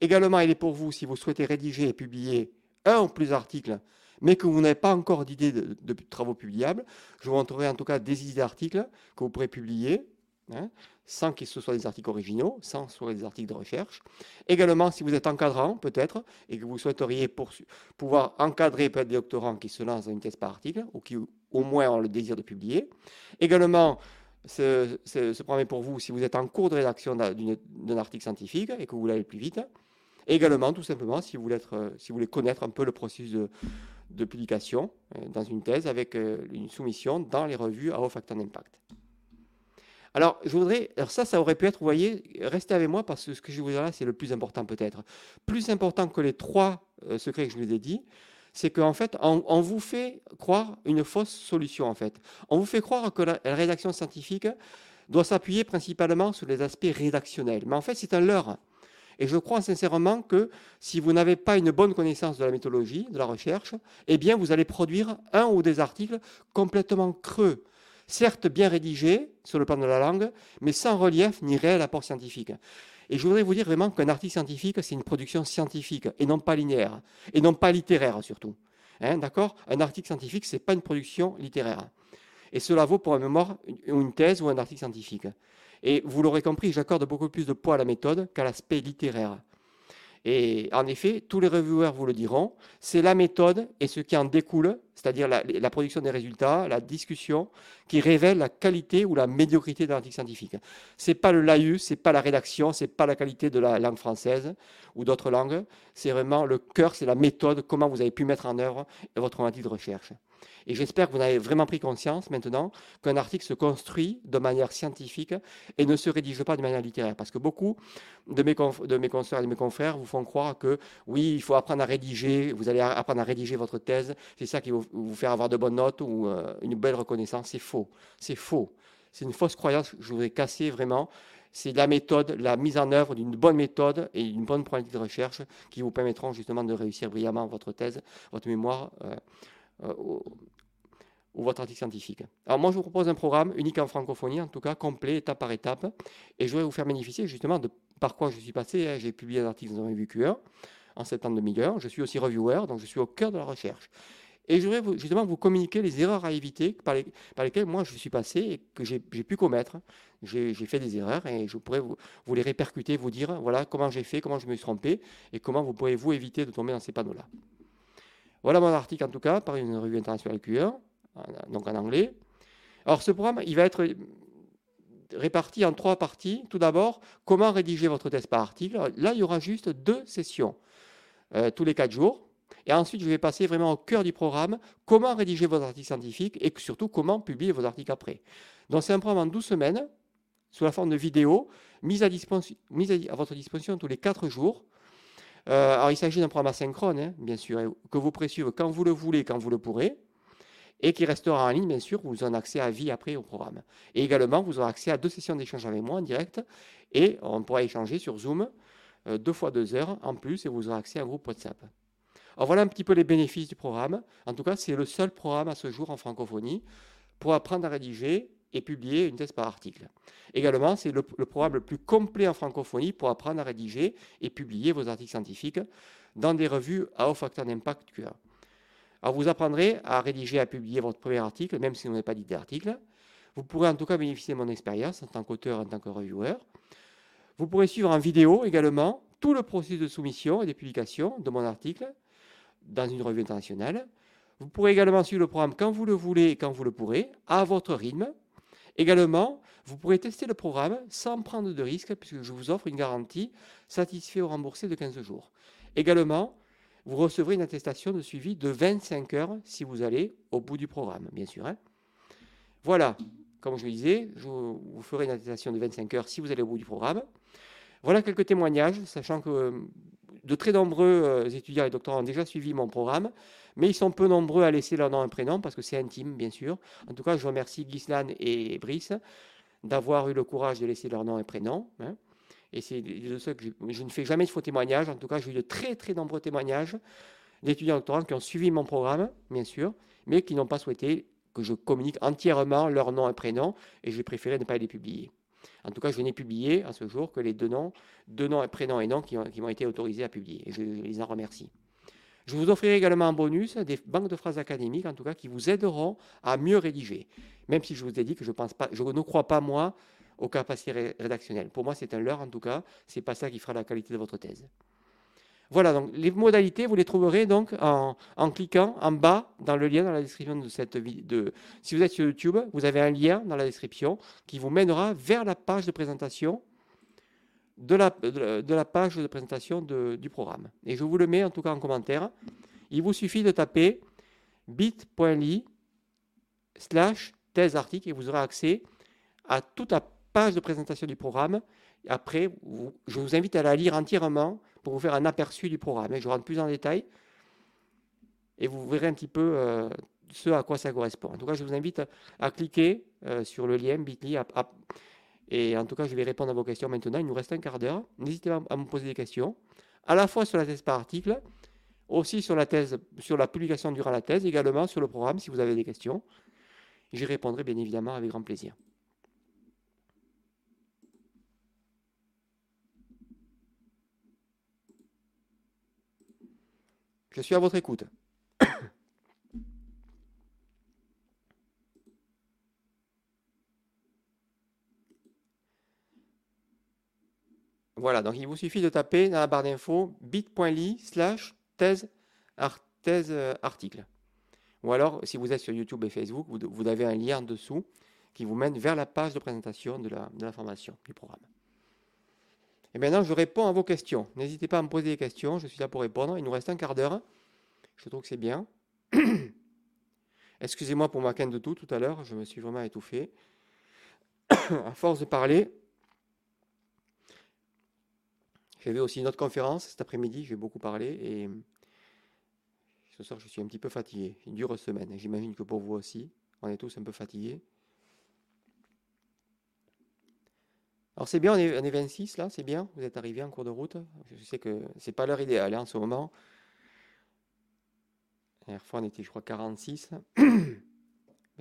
Également, il est pour vous si vous souhaitez rédiger et publier un ou plus d'articles mais que vous n'avez pas encore d'idées de, travaux publiables, je vous montrerai en tout cas des idées d'articles que vous pourrez publier, hein, sans que ce soit des articles originaux, sans que ce soit des articles de recherche. Également, si vous êtes encadrant, peut-être, et que vous souhaiteriez pouvoir encadrer peut-être des doctorants qui se lancent dans une thèse par article, ou qui au moins ont le désir de publier. Également, ce, ce programme est pour vous si vous êtes en cours de rédaction d'un article scientifique et que vous voulez aller plus vite. Également, tout simplement, si vous voulez, être, si vous voulez connaître un peu le processus de, de publication euh, dans une thèse avec euh, une soumission dans les revues à haut facteur d'impact. Alors, je voudrais, alors ça, ça aurait pu être, vous voyez, restez avec moi parce que ce que je vous dire là, c'est le plus important peut-être. Plus important que les trois euh, secrets que je vous ai dit, c'est qu'en fait, on, vous fait croire une fausse solution, en fait. On vous fait croire que la, rédaction scientifique doit s'appuyer principalement sur les aspects rédactionnels. Mais en fait, c'est un leurre. Et je crois sincèrement que si vous n'avez pas une bonne connaissance de la méthodologie, de la recherche, eh bien vous allez produire un ou des articles complètement creux, certes bien rédigés sur le plan de la langue, mais sans relief ni réel apport scientifique. Et je voudrais vous dire vraiment qu'un article scientifique, c'est une production scientifique et non pas linéaire, et non pas littéraire surtout. Hein, D'accord? Un article scientifique, ce n'est pas une production littéraire. Et cela vaut pour un mémoire, une thèse ou un article scientifique. Et vous l'aurez compris, j'accorde beaucoup plus de poids à la méthode qu'à l'aspect littéraire. Et en effet, tous les reviewers vous le diront, c'est la méthode et ce qui en découle, c'est-à-dire la, production des résultats, la discussion, qui révèle la qualité ou la médiocrité de l'article scientifique. Ce n'est pas le laïus, ce n'est pas la rédaction, ce n'est pas la qualité de la langue française ou d'autres langues, c'est vraiment le cœur, c'est la méthode, comment vous avez pu mettre en œuvre votre article de recherche. Et j'espère que vous avez vraiment pris conscience maintenant qu'un article se construit de manière scientifique et ne se rédige pas de manière littéraire. Parce que beaucoup de mes, de mes consoeurs et de mes confrères vous font croire que oui, il faut apprendre à rédiger, vous allez apprendre à rédiger votre thèse, c'est ça qui va vous faire avoir de bonnes notes ou euh, une belle reconnaissance. C'est faux. C'est faux. C'est une fausse croyance que je voudrais casser vraiment c'est la méthode, la mise en œuvre d'une bonne méthode et d'une bonne pratique de recherche qui vous permettront justement de réussir brillamment votre thèse, votre mémoire euh, euh, ou votre article scientifique. Alors moi, je vous propose un programme unique en francophonie, en tout cas complet, étape par étape, et je vais vous faire bénéficier justement de par quoi je suis passé. Hein. J'ai publié un article dans un revue QR en septembre 2001. Je suis aussi reviewer, donc je suis au cœur de la recherche. Et je voudrais justement vous communiquer les erreurs à éviter par, lesquelles moi je suis passé et que j'ai pu commettre. J'ai fait des erreurs et je pourrais vous, les répercuter, vous dire voilà comment j'ai fait, comment je me suis trompé et comment vous pourrez vous éviter de tomber dans ces panneaux-là. Voilà mon article en tout cas par une revue internationale QR donc en anglais. Alors ce programme, il va être réparti en trois parties. Tout d'abord, comment rédiger votre test par article. Là, il y aura juste deux sessions euh, tous les quatre jours. Et ensuite, je vais passer vraiment au cœur du programme, comment rédiger vos articles scientifiques et surtout comment publier vos articles après. Donc c'est un programme en 12 semaines, sous la forme de vidéos, mise à, votre disposition tous les quatre jours. Euh, alors il s'agit d'un programme asynchrone, hein, bien sûr, que vous pourrez quand vous le voulez, quand vous le pourrez et qui restera en ligne, bien sûr. Vous aurez accès à vie après au programme. Et également, vous aurez accès à deux sessions d'échange avec moi en direct et on pourra échanger sur Zoom euh, deux fois deux heures en plus et vous aurez accès à un groupe WhatsApp. Alors voilà un petit peu les bénéfices du programme. En tout cas, c'est le seul programme à ce jour en francophonie pour apprendre à rédiger et publier une thèse par article. Également, c'est le, programme le plus complet en francophonie pour apprendre à rédiger et publier vos articles scientifiques dans des revues à haut facteur d'impact QA. Alors vous apprendrez à rédiger, à publier votre premier article, même si vous n'avez pas d'idée d'article. Vous pourrez en tout cas bénéficier de mon expérience en tant qu'auteur, en tant que reviewer. Vous pourrez suivre en vidéo également tout le processus de soumission et de publication de mon article dans une revue internationale. Vous pourrez également suivre le programme quand vous le voulez et quand vous le pourrez, à votre rythme. Également, vous pourrez tester le programme sans prendre de risque, puisque je vous offre une garantie satisfait ou remboursée de 15 jours. Également, vous recevrez une attestation de suivi de 25 heures si vous allez au bout du programme, bien sûr. Hein. Voilà, comme je le disais, vous ferai une attestation de 25 heures si vous allez au bout du programme. Voilà quelques témoignages, sachant que de très nombreux euh, étudiants et doctorants ont déjà suivi mon programme, mais ils sont peu nombreux à laisser leur nom et prénom parce que c'est intime, bien sûr. En tout cas, je remercie Gislan et Brice d'avoir eu le courage de laisser leur nom et prénom. Hein. Et c'est de ça que je, ne fais jamais de faux témoignages. En tout cas, j'ai eu de très très nombreux témoignages d'étudiants doctorants qui ont suivi mon programme, bien sûr, mais qui n'ont pas souhaité que je communique entièrement leur nom et prénom, et j'ai préféré ne pas les publier. En tout cas, je n'ai publié à ce jour que les deux noms, deux noms, prénoms et noms qui, m'ont été autorisés à publier. Et je les en remercie. Je vous offrirai également en bonus des banques de phrases académiques, en tout cas, qui vous aideront à mieux rédiger. Même si je vous ai dit que je, je ne crois pas, moi, aux capacités rédactionnelles. Pour moi, c'est un leurre en tout cas. C'est pas ça qui fera la qualité de votre thèse. Voilà, donc les modalités, vous les trouverez donc en, cliquant en bas dans le lien dans la description de cette vidéo. Si vous êtes sur YouTube, vous avez un lien dans la description qui vous mènera vers la page de présentation de la, de la page de présentation du programme. Et je vous le mets en tout cas en commentaire. Il vous suffit de taper bit.ly slash thèse article et vous aurez accès à toute la page de présentation du programme. Après, je vous invite à la lire entièrement pour vous faire un aperçu du programme. Et je rentre plus en détail et vous verrez un petit peu euh, ce à quoi ça correspond. En tout cas, je vous invite à, cliquer euh, sur le lien bit.ly Et en tout cas, je vais répondre à vos questions maintenant. Il nous reste un quart d'heure. N'hésitez pas à me poser des questions, à la fois sur la thèse par article, aussi sur la thèse, sur la publication durant la thèse, également sur le programme si vous avez des questions. J'y répondrai bien évidemment avec grand plaisir. Je suis à votre écoute. Voilà, donc il vous suffit de taper dans la barre d'infos bit.ly slash thèse, euh, article. Ou alors, si vous êtes sur YouTube et Facebook, vous, avez un lien en dessous qui vous mène vers la page de présentation de la, de la formation, du programme. Et maintenant, je réponds à vos questions. N'hésitez pas à me poser des questions, je suis là pour répondre. Il nous reste un quart d'heure. Je trouve que c'est bien. Excusez-moi pour ma canne de tout tout à l'heure, je me suis vraiment étouffé. à force de parler, j'avais aussi une autre conférence cet après-midi, j'ai beaucoup parlé et ce soir je suis un petit peu fatigué. Une dure semaine, j'imagine que pour vous aussi, on est tous un peu fatigués. Alors c'est bien, on est, 26 là, c'est bien, vous êtes arrivé en cours de route. Je sais que c'est pas l'heure idéale hein, en ce moment. La dernière fois on était je crois 46, mais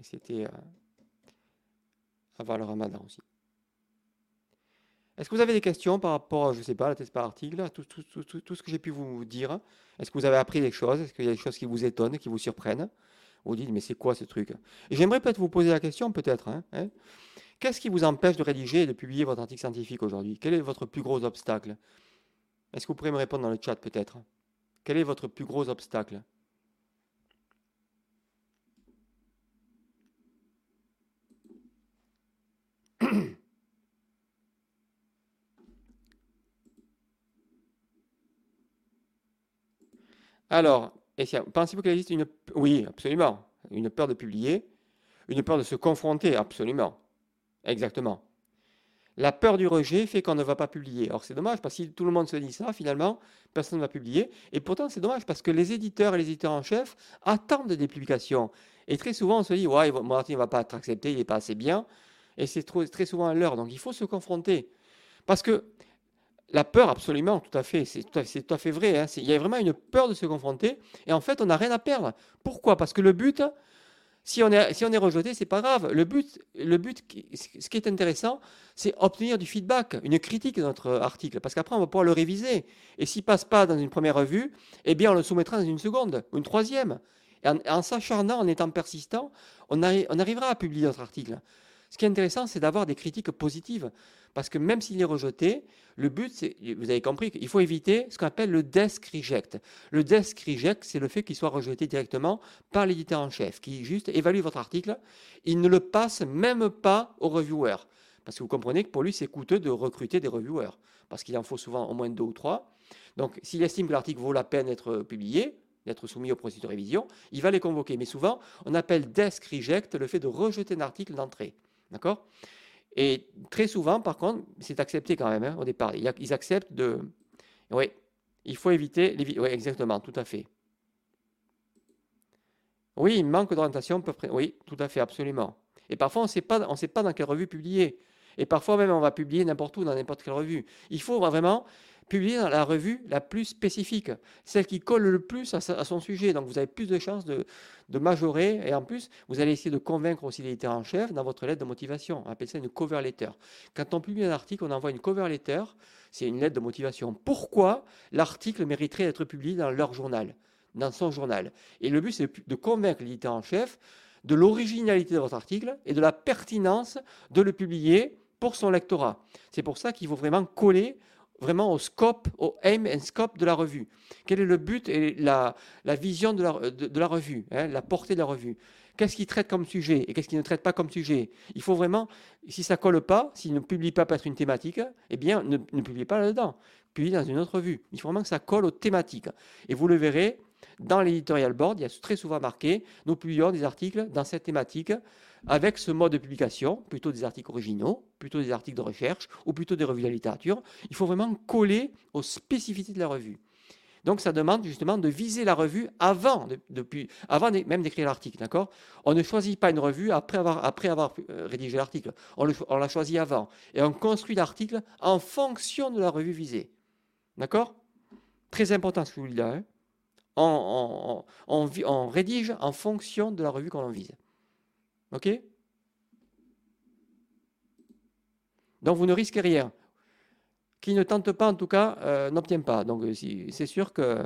c'était euh, avant le ramadan aussi. Est-ce que vous avez des questions par rapport, je ne sais pas, à la thèse par article, tout, tout, ce que j'ai pu vous dire? Est-ce que vous avez appris des choses? Est-ce qu'il y a des choses qui vous étonnent, qui vous surprennent? Vous dites, mais c'est quoi ce truc? J'aimerais peut-être vous poser la question, peut-être. Hein, hein. Qu'est-ce qui vous empêche de rédiger et de publier votre article scientifique aujourd'hui? Quel est votre plus gros obstacle? Est-ce que vous pourriez me répondre dans le chat, peut-être? Quel est votre plus gros obstacle? Alors, pensez-vous qu'il existe une... Oui, absolument. Une peur de publier, une peur de se confronter, absolument. Exactement. La peur du rejet fait qu'on ne va pas publier. Alors c'est dommage parce que si tout le monde se dit ça, finalement, personne ne va publier. Et pourtant c'est dommage parce que les éditeurs et les éditeurs en chef attendent des publications. Et très souvent on se dit, ouais, mon article ne va pas être accepté, il n'est pas assez bien. Et c'est très souvent à l'heure. Donc il faut se confronter. Parce que la peur, absolument, tout à fait, c'est tout, à fait vrai. Hein. Il y a vraiment une peur de se confronter, et en fait, on n'a rien à perdre. Pourquoi? Parce que le but, si on est, si on est rejeté, c'est pas grave. Le but, le but, ce qui est intéressant, c'est obtenir du feedback, une critique de notre article, parce qu'après, on va pouvoir le réviser. Et s'il passe pas dans une première revue, eh bien, on le soumettra dans une seconde une troisième. Et en, s'acharnant, en étant persistant, on arrivera à publier notre article. Ce qui est intéressant, c'est d'avoir des critiques positives. Parce que même s'il est rejeté, le but, c'est, vous avez compris qu'il faut éviter ce qu'on appelle le desk reject. Le desk reject, c'est le fait qu'il soit rejeté directement par l'éditeur en chef, qui juste évalue votre article. Il ne le passe même pas au reviewer. Parce que vous comprenez que pour lui, c'est coûteux de recruter des reviewers. Parce qu'il en faut souvent au moins deux ou trois. Donc, s'il estime que l'article vaut la peine d'être publié, d'être soumis au processus de révision, il va les convoquer. Mais souvent, on appelle desk reject le fait de rejeter un article d'entrée. D'accord? Et très souvent, par contre, c'est accepté quand même hein, au départ. Ils acceptent de. Oui, il faut éviter. Les... Oui, exactement, tout à fait. Oui, il manque d'orientation. Oui, tout à fait, absolument. Et parfois, on ne sait pas dans quelle revue publier. Et parfois même, on va publier n'importe où, dans n'importe quelle revue. Il faut vraiment publier dans la revue la plus spécifique, celle qui colle le plus à, son sujet. Donc vous avez plus de chances de, majorer et en plus, vous allez essayer de convaincre aussi l'éditeur en chef dans votre lettre de motivation. On appelle ça une cover letter. Quand on publie un article, on envoie une cover letter, c'est une lettre de motivation. Pourquoi l'article mériterait d'être publié dans leur journal, dans son journal? Et le but, c'est de convaincre l'éditeur en chef de l'originalité de votre article et de la pertinence de le publier pour son lectorat. C'est pour ça qu'il faut vraiment coller vraiment au scope, au aim and scope de la revue. Quel est le but et la, vision de la, de, la revue, hein, la portée de la revue? Qu'est-ce qu'il traite comme sujet et qu'est-ce qu'il ne traite pas comme sujet? Il faut vraiment, si ça colle pas, s'il ne publie pas peut-être une thématique, eh bien, ne, ne publiez pas là-dedans. Publiez dans une autre revue. Il faut vraiment que ça colle aux thématiques. Et vous le verrez, dans l'éditorial board, il y a très souvent marqué, nous publions des articles dans cette thématique avec ce mode de publication, plutôt des articles originaux, plutôt des articles de recherche ou plutôt des revues de la littérature. Il faut vraiment coller aux spécificités de la revue. Donc ça demande justement de viser la revue avant, depuis, avant même d'écrire l'article, On ne choisit pas une revue après avoir, après avoir euh, rédigé l'article, on, la choisit avant. Et on construit l'article en fonction de la revue visée. D'accord? Très important ce que on, rédige en fonction de la revue qu'on vise. OK? Donc vous ne risquez rien. Qui ne tente pas, en tout cas, euh, n'obtient pas. Donc euh, c'est sûr que.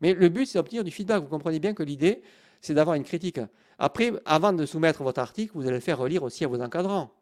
Mais le but, c'est d'obtenir du feedback. Vous comprenez bien que l'idée, c'est d'avoir une critique. Après, avant de soumettre votre article, vous allez le faire relire aussi à vos encadrants.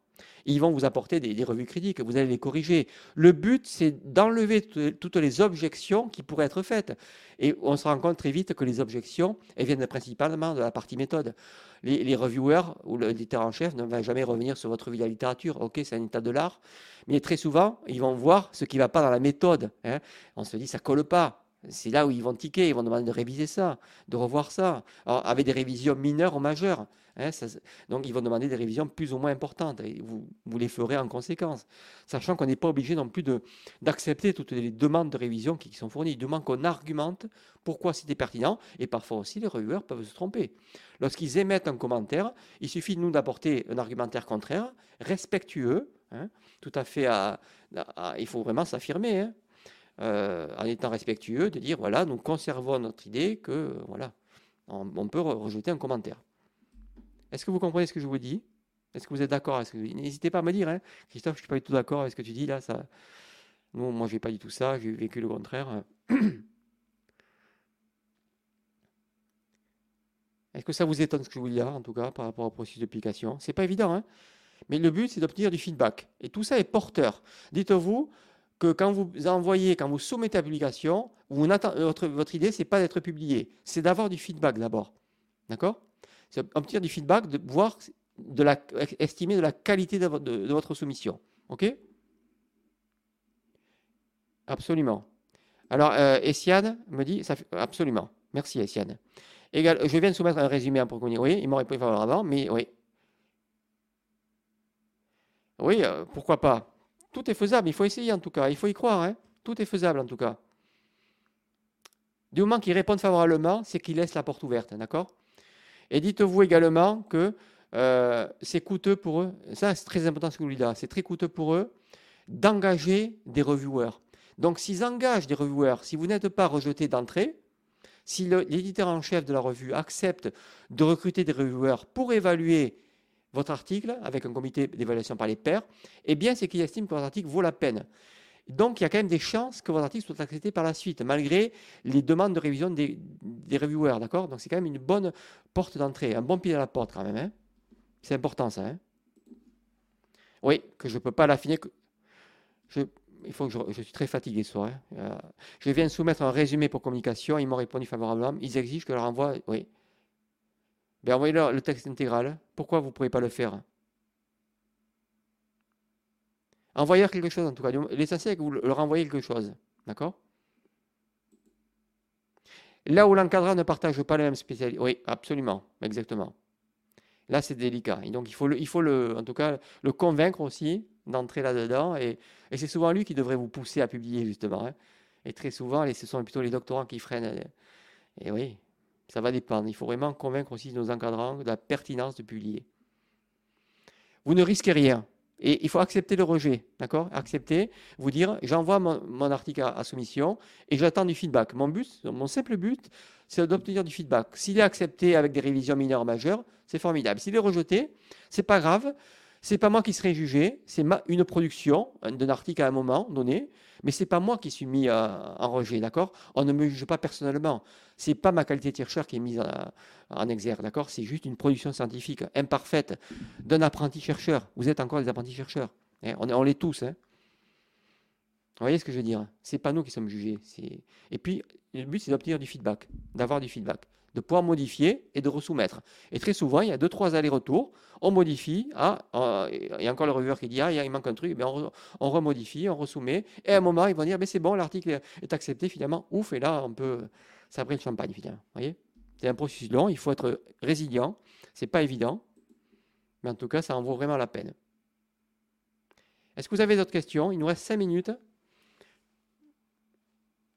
Ils vont vous apporter des, revues critiques, vous allez les corriger. Le but, c'est d'enlever toutes les objections qui pourraient être faites. Et on se rend compte très vite que les objections, viennent principalement de la partie méthode. Les, reviewers ou l'éditeur en chef ne va jamais revenir sur votre vie de la littérature. Ok, c'est un état de l'art. Mais très souvent, ils vont voir ce qui ne va pas dans la méthode. Hein. On se dit, ça colle pas. C'est là où ils vont tiquer, ils vont demander de réviser ça, de revoir ça, avec des révisions mineures ou majeures. Hein, donc ils vont demander des révisions plus ou moins importantes, et vous, vous les ferez en conséquence, sachant qu'on n'est pas obligé non plus d'accepter toutes les demandes de révision qui, sont fournies. Il demande qu'on argumente pourquoi c'était pertinent, et parfois aussi les reviewers peuvent se tromper. Lorsqu'ils émettent un commentaire, il suffit de nous d'apporter un argumentaire contraire, respectueux, hein, tout à fait à, il faut vraiment s'affirmer. Hein, euh, en étant respectueux, de dire voilà, nous conservons notre idée que voilà, on, peut rejeter un commentaire. Est-ce que vous comprenez ce que je vous dis? Est-ce que vous êtes d'accord N'hésitez pas à me dire, hein. Christophe, je ne suis pas du tout d'accord avec ce que tu dis là. Ça... Non, moi, je n'ai pas dit tout ça, j'ai vécu le contraire. Est-ce que ça vous étonne ce que je vous dis là, en tout cas, par rapport au processus d'application? C'est pas évident, hein mais le but, c'est d'obtenir du feedback. Et tout ça est porteur. Dites-vous, que quand vous envoyez, quand vous soumettez la publication, votre, idée, ce n'est pas d'être publié, c'est d'avoir du feedback d'abord. D'accord? C'est obtenir du feedback, de voir, de la, estimer de la qualité de, votre soumission. OK? Absolument. Alors, euh, Essiane me dit, absolument. Merci, Essiane. Je viens de soumettre un résumé pour qu'on Oui, il m'aurait faire avant, mais oui. Oui, euh, pourquoi pas? Tout est faisable, il faut essayer en tout cas, il faut y croire. Hein. Tout est faisable en tout cas. Du moment qu'ils répondent favorablement, c'est qu'ils laissent la porte ouverte, d'accord? Et dites-vous également que euh, c'est coûteux pour eux, ça c'est très important ce que vous là, c'est très coûteux pour eux d'engager des reviewers. Donc s'ils engagent des reviewers, si vous n'êtes pas rejeté d'entrée, si l'éditeur en chef de la revue accepte de recruter des reviewers pour évaluer votre article avec un comité d'évaluation par les pairs, eh bien, c'est qu'il estime que votre article vaut la peine. Donc, il y a quand même des chances que votre article soit accepté par la suite, malgré les demandes de révision des, reviewers, d'accord? Donc, c'est quand même une bonne porte d'entrée, un bon pied à la porte quand même. Hein. c'est important, ça. Hein. oui, que je ne peux pas l'affiner. il faut que je, je, suis très fatigué ce soir. Hein. Euh, je viens de soumettre un résumé pour communication. Ils m'ont répondu favorablement. Ils exigent que je leur envoie. Oui, ben, envoyez-leur le texte intégral. Pourquoi vous ne pourrez pas le faire? Envoyez-leur quelque chose en tout cas. L'essentiel est que vous leur envoyez quelque chose. D'accord? Là où l'encadrant ne partage pas les mêmes spécialités. Oui, absolument. Exactement. Là, c'est délicat. Donc, il faut, le convaincre aussi d'entrer là-dedans. Et, c'est souvent lui qui devrait vous pousser à publier, justement. Hein. Et très souvent, ce sont plutôt les doctorants qui freinent. Et oui, ça va dépendre. Il faut vraiment convaincre aussi nos encadrants de la pertinence de publier. Vous ne risquez rien. Et il faut accepter le rejet, d'accord? Accepter, vous dire, j'envoie mon, article à, soumission et j'attends du feedback. Mon but, mon simple but, c'est d'obtenir du feedback. S'il est accepté avec des révisions mineures majeures, c'est formidable. S'il est rejeté, c'est pas grave. C'est pas moi qui serai jugé, c'est une production d'un article à un moment donné, mais c'est pas moi qui suis mis en rejet, d'accord? On ne me juge pas personnellement. C'est pas ma qualité de chercheur qui est mise en, exergue, d'accord? C'est juste une production scientifique imparfaite d'un apprenti chercheur. Vous êtes encore des apprentis chercheurs, hein? On, on l'est tous. Hein? Vous voyez ce que je veux dire? C'est pas nous qui sommes jugés. Et puis, le but, c'est d'obtenir du feedback, d'avoir du feedback de pouvoir modifier et de resoumettre. Et très souvent, il y a deux, trois allers-retours, on modifie, ah, il y a encore le reviewer qui dit, ah, il manque un truc, bien on, remodifie, on resoumet, et à un moment, ils vont dire, mais c'est bon, l'article est accepté finalement, ouf, et là, on peut ça le champagne finalement. voyez? C'est un processus long, il faut être résilient, c'est pas évident, mais en tout cas, ça en vaut vraiment la peine. Est-ce que vous avez d'autres questions? Il nous reste cinq minutes.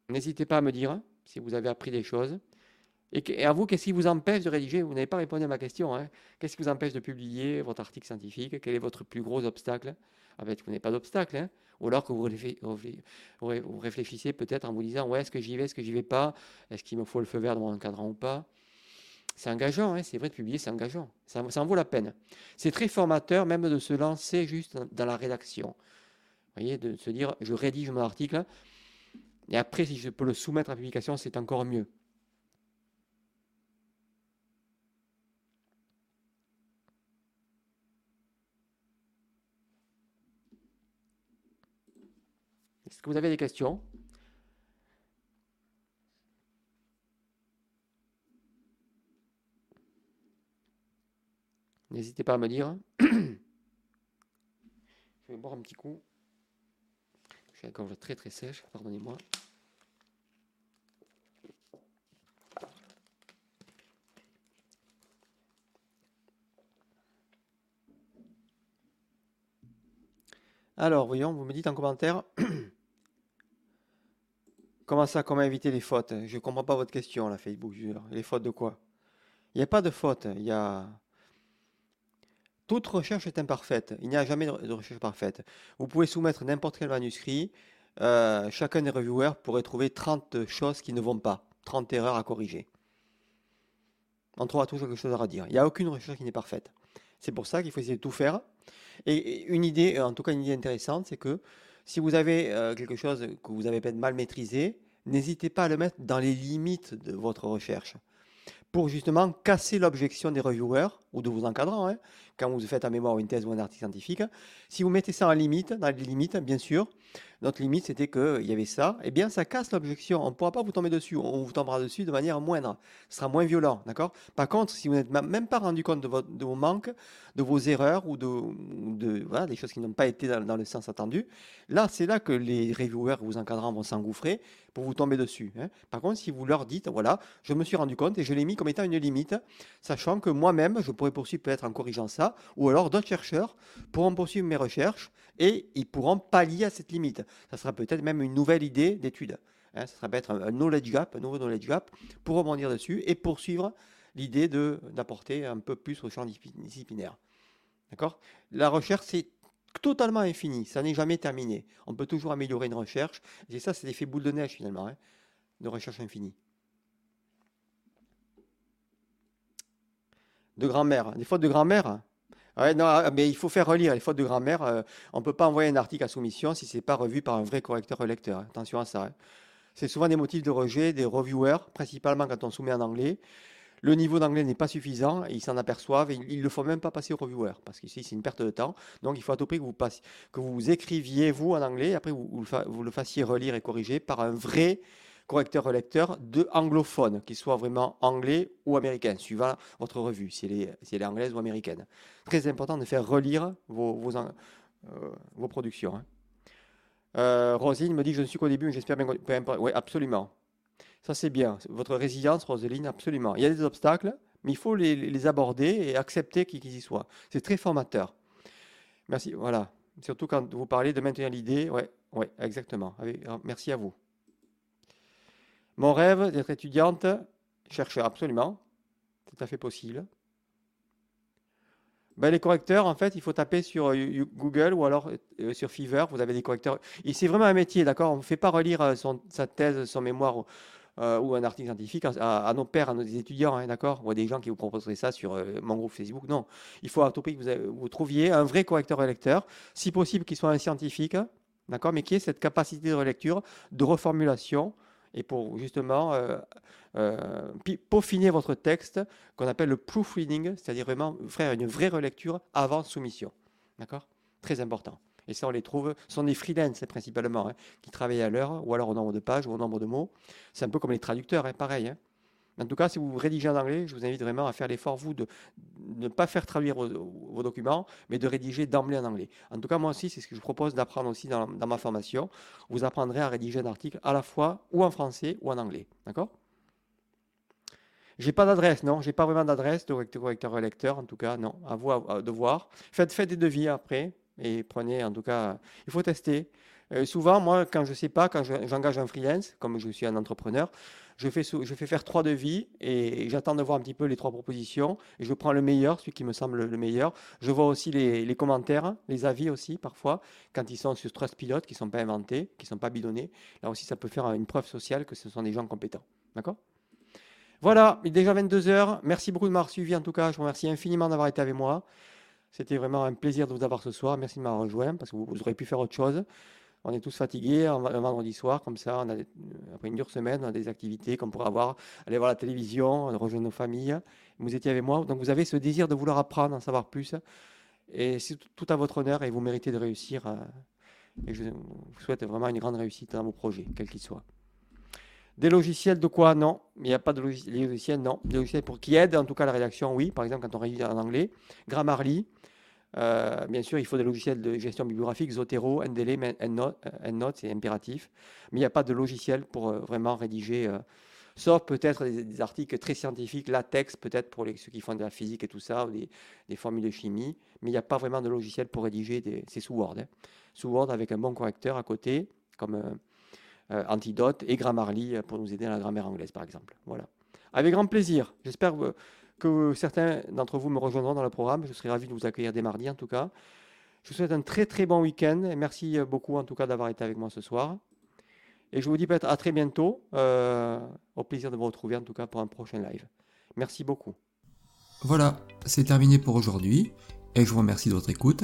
N'hésitez pas à me dire. si vous avez appris des choses. Et, à vous, qu'est-ce qui vous empêche de rédiger Vous n'avez pas répondu à ma question. Hein. Qu'est-ce qui vous empêche de publier votre article scientifique? Quel est votre plus gros obstacle? En fait, vous n'avez pas d'obstacle. Hein. Ou alors que vous, réfléchissez peut-être en vous disant Ouais, est-ce que j'y vais Est-ce que j'y vais pas? Est-ce qu'il me faut le feu vert de mon encadrant ou pas? C'est engageant, hein. c'est vrai de publier, c'est engageant. Ça, ça, en vaut la peine. C'est très formateur même de se lancer juste dans la rédaction. Vous voyez, de se dire Je rédige mon article. Et après, si je peux le soumettre à publication, c'est encore mieux. Est-ce que vous avez des questions? N'hésitez pas à me dire. Je vais boire un petit coup. J'ai la gorge très très sèche, pardonnez-moi. Alors, voyons, vous me dites en commentaire. Comment ça, comment éviter les fautes? Je ne comprends pas votre question, là, Facebook. Les fautes de quoi? Il n'y a pas de faute. Il y a... Toute recherche est imparfaite. Il n'y a jamais de recherche parfaite. Vous pouvez soumettre n'importe quel manuscrit. Euh, chacun des reviewers pourrait trouver 30 choses qui ne vont pas, 30 erreurs à corriger. On trouvera toujours quelque chose à redire. Il n'y a aucune recherche qui n'est parfaite. C'est pour ça qu'il faut essayer de tout faire. Et une idée, en tout cas une idée intéressante, c'est que si vous avez euh, quelque chose que vous avez peut-être mal maîtrisé, n'hésitez pas à le mettre dans les limites de votre recherche pour justement casser l'objection des reviewers ou de vos encadrants. Hein, quand vous faites un mémoire ou une thèse ou un article scientifique, si vous mettez ça en limite, dans les limites, bien sûr, notre limite c'était qu'il y avait ça, eh bien ça casse l'objection. On ne pourra pas vous tomber dessus, on vous tombera dessus de manière moindre. Ce sera moins violent, d'accord? Par contre, si vous n'êtes même pas rendu compte de, vos manques, de vos erreurs ou de, des choses qui n'ont pas été dans, le sens attendu, là c'est là que les reviewers, vos encadrants vont s'engouffrer pour vous tomber dessus. Hein. Par contre, si vous leur dites, voilà, je me suis rendu compte et je l'ai mis comme étant une limite, sachant que moi-même, je pourrais poursuivre peut-être en corrigeant ça, ou alors d'autres chercheurs pourront poursuivre mes recherches et ils pourront pallier à cette limite. Ça sera peut-être même une nouvelle idée d'étude. Hein. ça sera peut-être un, knowledge gap, un nouveau knowledge gap pour rebondir dessus et poursuivre l'idée d'apporter un peu plus au champ disciplinaire. D'accord? La recherche, c'est totalement infini, ça n'est jamais terminé. On peut toujours améliorer une recherche, et ça, c'est l'effet boule de neige finalement, hein, de recherche infinie. De grammaire, des fautes de grammaire non, ah, mais il faut faire relire les fautes de grammaire. Euh, on ne peut pas envoyer un article à soumission si ce n'est pas revu par un vrai correcteur-lecteur. Attention à ça. Hein. C'est souvent des motifs de rejet des reviewers, principalement quand on soumet en anglais. Le niveau d'anglais n'est pas suffisant, ils s'en aperçoivent, et ils ne le font même pas passer au reviewer, parce qu'ici c'est une perte de temps. Donc il faut à tout prix que vous, que vous écriviez vous en anglais, et après vous, le fassiez relire et corriger par un vrai correcteur-relecteur de anglophone, qu'il soit vraiment anglais ou américain, suivant votre revue, si elle est, anglaise ou américaine. Très important de faire relire vos, vos, euh, productions. Hein. Euh, Rosine me dit que je ne suis qu'au début, mais j'espère bien. Oui, absolument. Ça, c'est bien. Votre résilience, Roseline, absolument. Il y a des obstacles, mais il faut les, aborder et accepter qu'ils y soient. C'est très formateur. Merci. Voilà. Surtout quand vous parlez de maintenir l'idée. Oui, ouais, exactement. Merci à vous. Mon rêve d'être étudiante, chercheur, absolument. C'est tout à fait possible. Ben, les correcteurs, en fait, il faut taper sur euh, Google ou alors euh, sur Fiverr. Vous avez des correcteurs. C'est vraiment un métier, d'accord? On ne fait pas relire euh, sa thèse, son mémoire ou un article scientifique à, nos pères, à nos étudiants, hein, d'accord Ou à des gens qui vous proposeraient ça sur mon groupe Facebook. Non. Il faut à tout prix que vous, vous trouviez un vrai correcteur relecteur, si possible qu'il soit un scientifique, d'accord Mais qui ait cette capacité de relecture, de reformulation et pour justement euh, euh, peaufiner votre texte qu'on appelle le proofreading, c'est-à-dire vraiment une vraie relecture avant soumission. D'accord? Très important. Et ça, on les trouve, ce sont des freelances principalement, hein, qui travaillent à l'heure, ou alors au nombre de pages, ou au nombre de mots. C'est un peu comme les traducteurs, hein, pareil. Hein. En tout cas, si vous rédigez en anglais, je vous invite vraiment à faire l'effort, vous, de ne pas faire traduire vos, documents, mais de rédiger d'emblée en anglais. En tout cas, moi aussi, c'est ce que je propose d'apprendre aussi dans, ma formation. Vous apprendrez à rédiger un article à la fois ou en français ou en anglais. D'accord? J'ai pas d'adresse, non, j'ai pas vraiment d'adresse de correcteur lecteur, en tout cas, non, à vous de voir. Faites, faites des devis après et prenez, en tout cas, il faut tester. Euh, souvent, moi, quand je ne sais pas, quand j'engage un freelance, comme je suis un entrepreneur, je fais, je fais faire trois devis et j'attends de voir un petit peu les trois propositions et je prends le meilleur, celui qui me semble le meilleur. Je vois aussi les, commentaires, les avis aussi parfois, quand ils sont sur Trustpilot, qui ne sont pas inventés, qui ne sont pas bidonnés. Là aussi, ça peut faire une preuve sociale que ce sont des gens compétents. D'accord? Voilà, il est déjà 22 heures. Merci beaucoup de m'avoir suivi en tout cas. Je vous remercie infiniment d'avoir été avec moi. C'était vraiment un plaisir de vous avoir ce soir. Merci de m'avoir rejoint parce que vous, aurez pu faire autre chose. On est tous fatigués un, vendredi soir, comme ça, on a, après une dure semaine, on a des activités qu'on pourrait avoir, aller voir la télévision, rejoindre nos familles. Vous étiez avec moi, donc vous avez ce désir de vouloir apprendre, en savoir plus. Et c'est tout à votre honneur et vous méritez de réussir. Euh, et je vous souhaite vraiment une grande réussite dans vos projets, quels qu'ils soient. Des logiciels de quoi? Non. Il n'y a pas de logiciels, non. Des logiciels pour qui aident, en tout cas la rédaction, oui. Par exemple, quand on rédige en anglais. Grammarly. Euh, bien sûr, il faut des logiciels de gestion bibliographique, Zotero, NDL, EndNote, c'est impératif. Mais il n'y a pas de logiciel pour euh, vraiment rédiger, euh, sauf peut-être des, articles très scientifiques, latex peut-être pour ceux qui font de la physique et tout ça, ou des, formules de chimie. Mais il n'y a pas vraiment de logiciel pour rédiger, c'est sous Word. Hein. Sous Word avec un bon correcteur à côté, comme Antidote et Grammarly euh, pour nous aider à la grammaire anglaise, par exemple. Voilà. Avec grand plaisir. J'espère que certains d'entre vous me rejoindront dans le programme. Je serai ravi de vous accueillir dès mardi, en tout cas. Je vous souhaite un très très bon week-end merci euh, beaucoup en tout cas d'avoir été avec moi ce soir. Et je vous dis peut-être à très bientôt. au plaisir de vous retrouver en tout cas pour un prochain live. Merci beaucoup. Voilà, c'est terminé pour aujourd'hui et je vous remercie de votre écoute.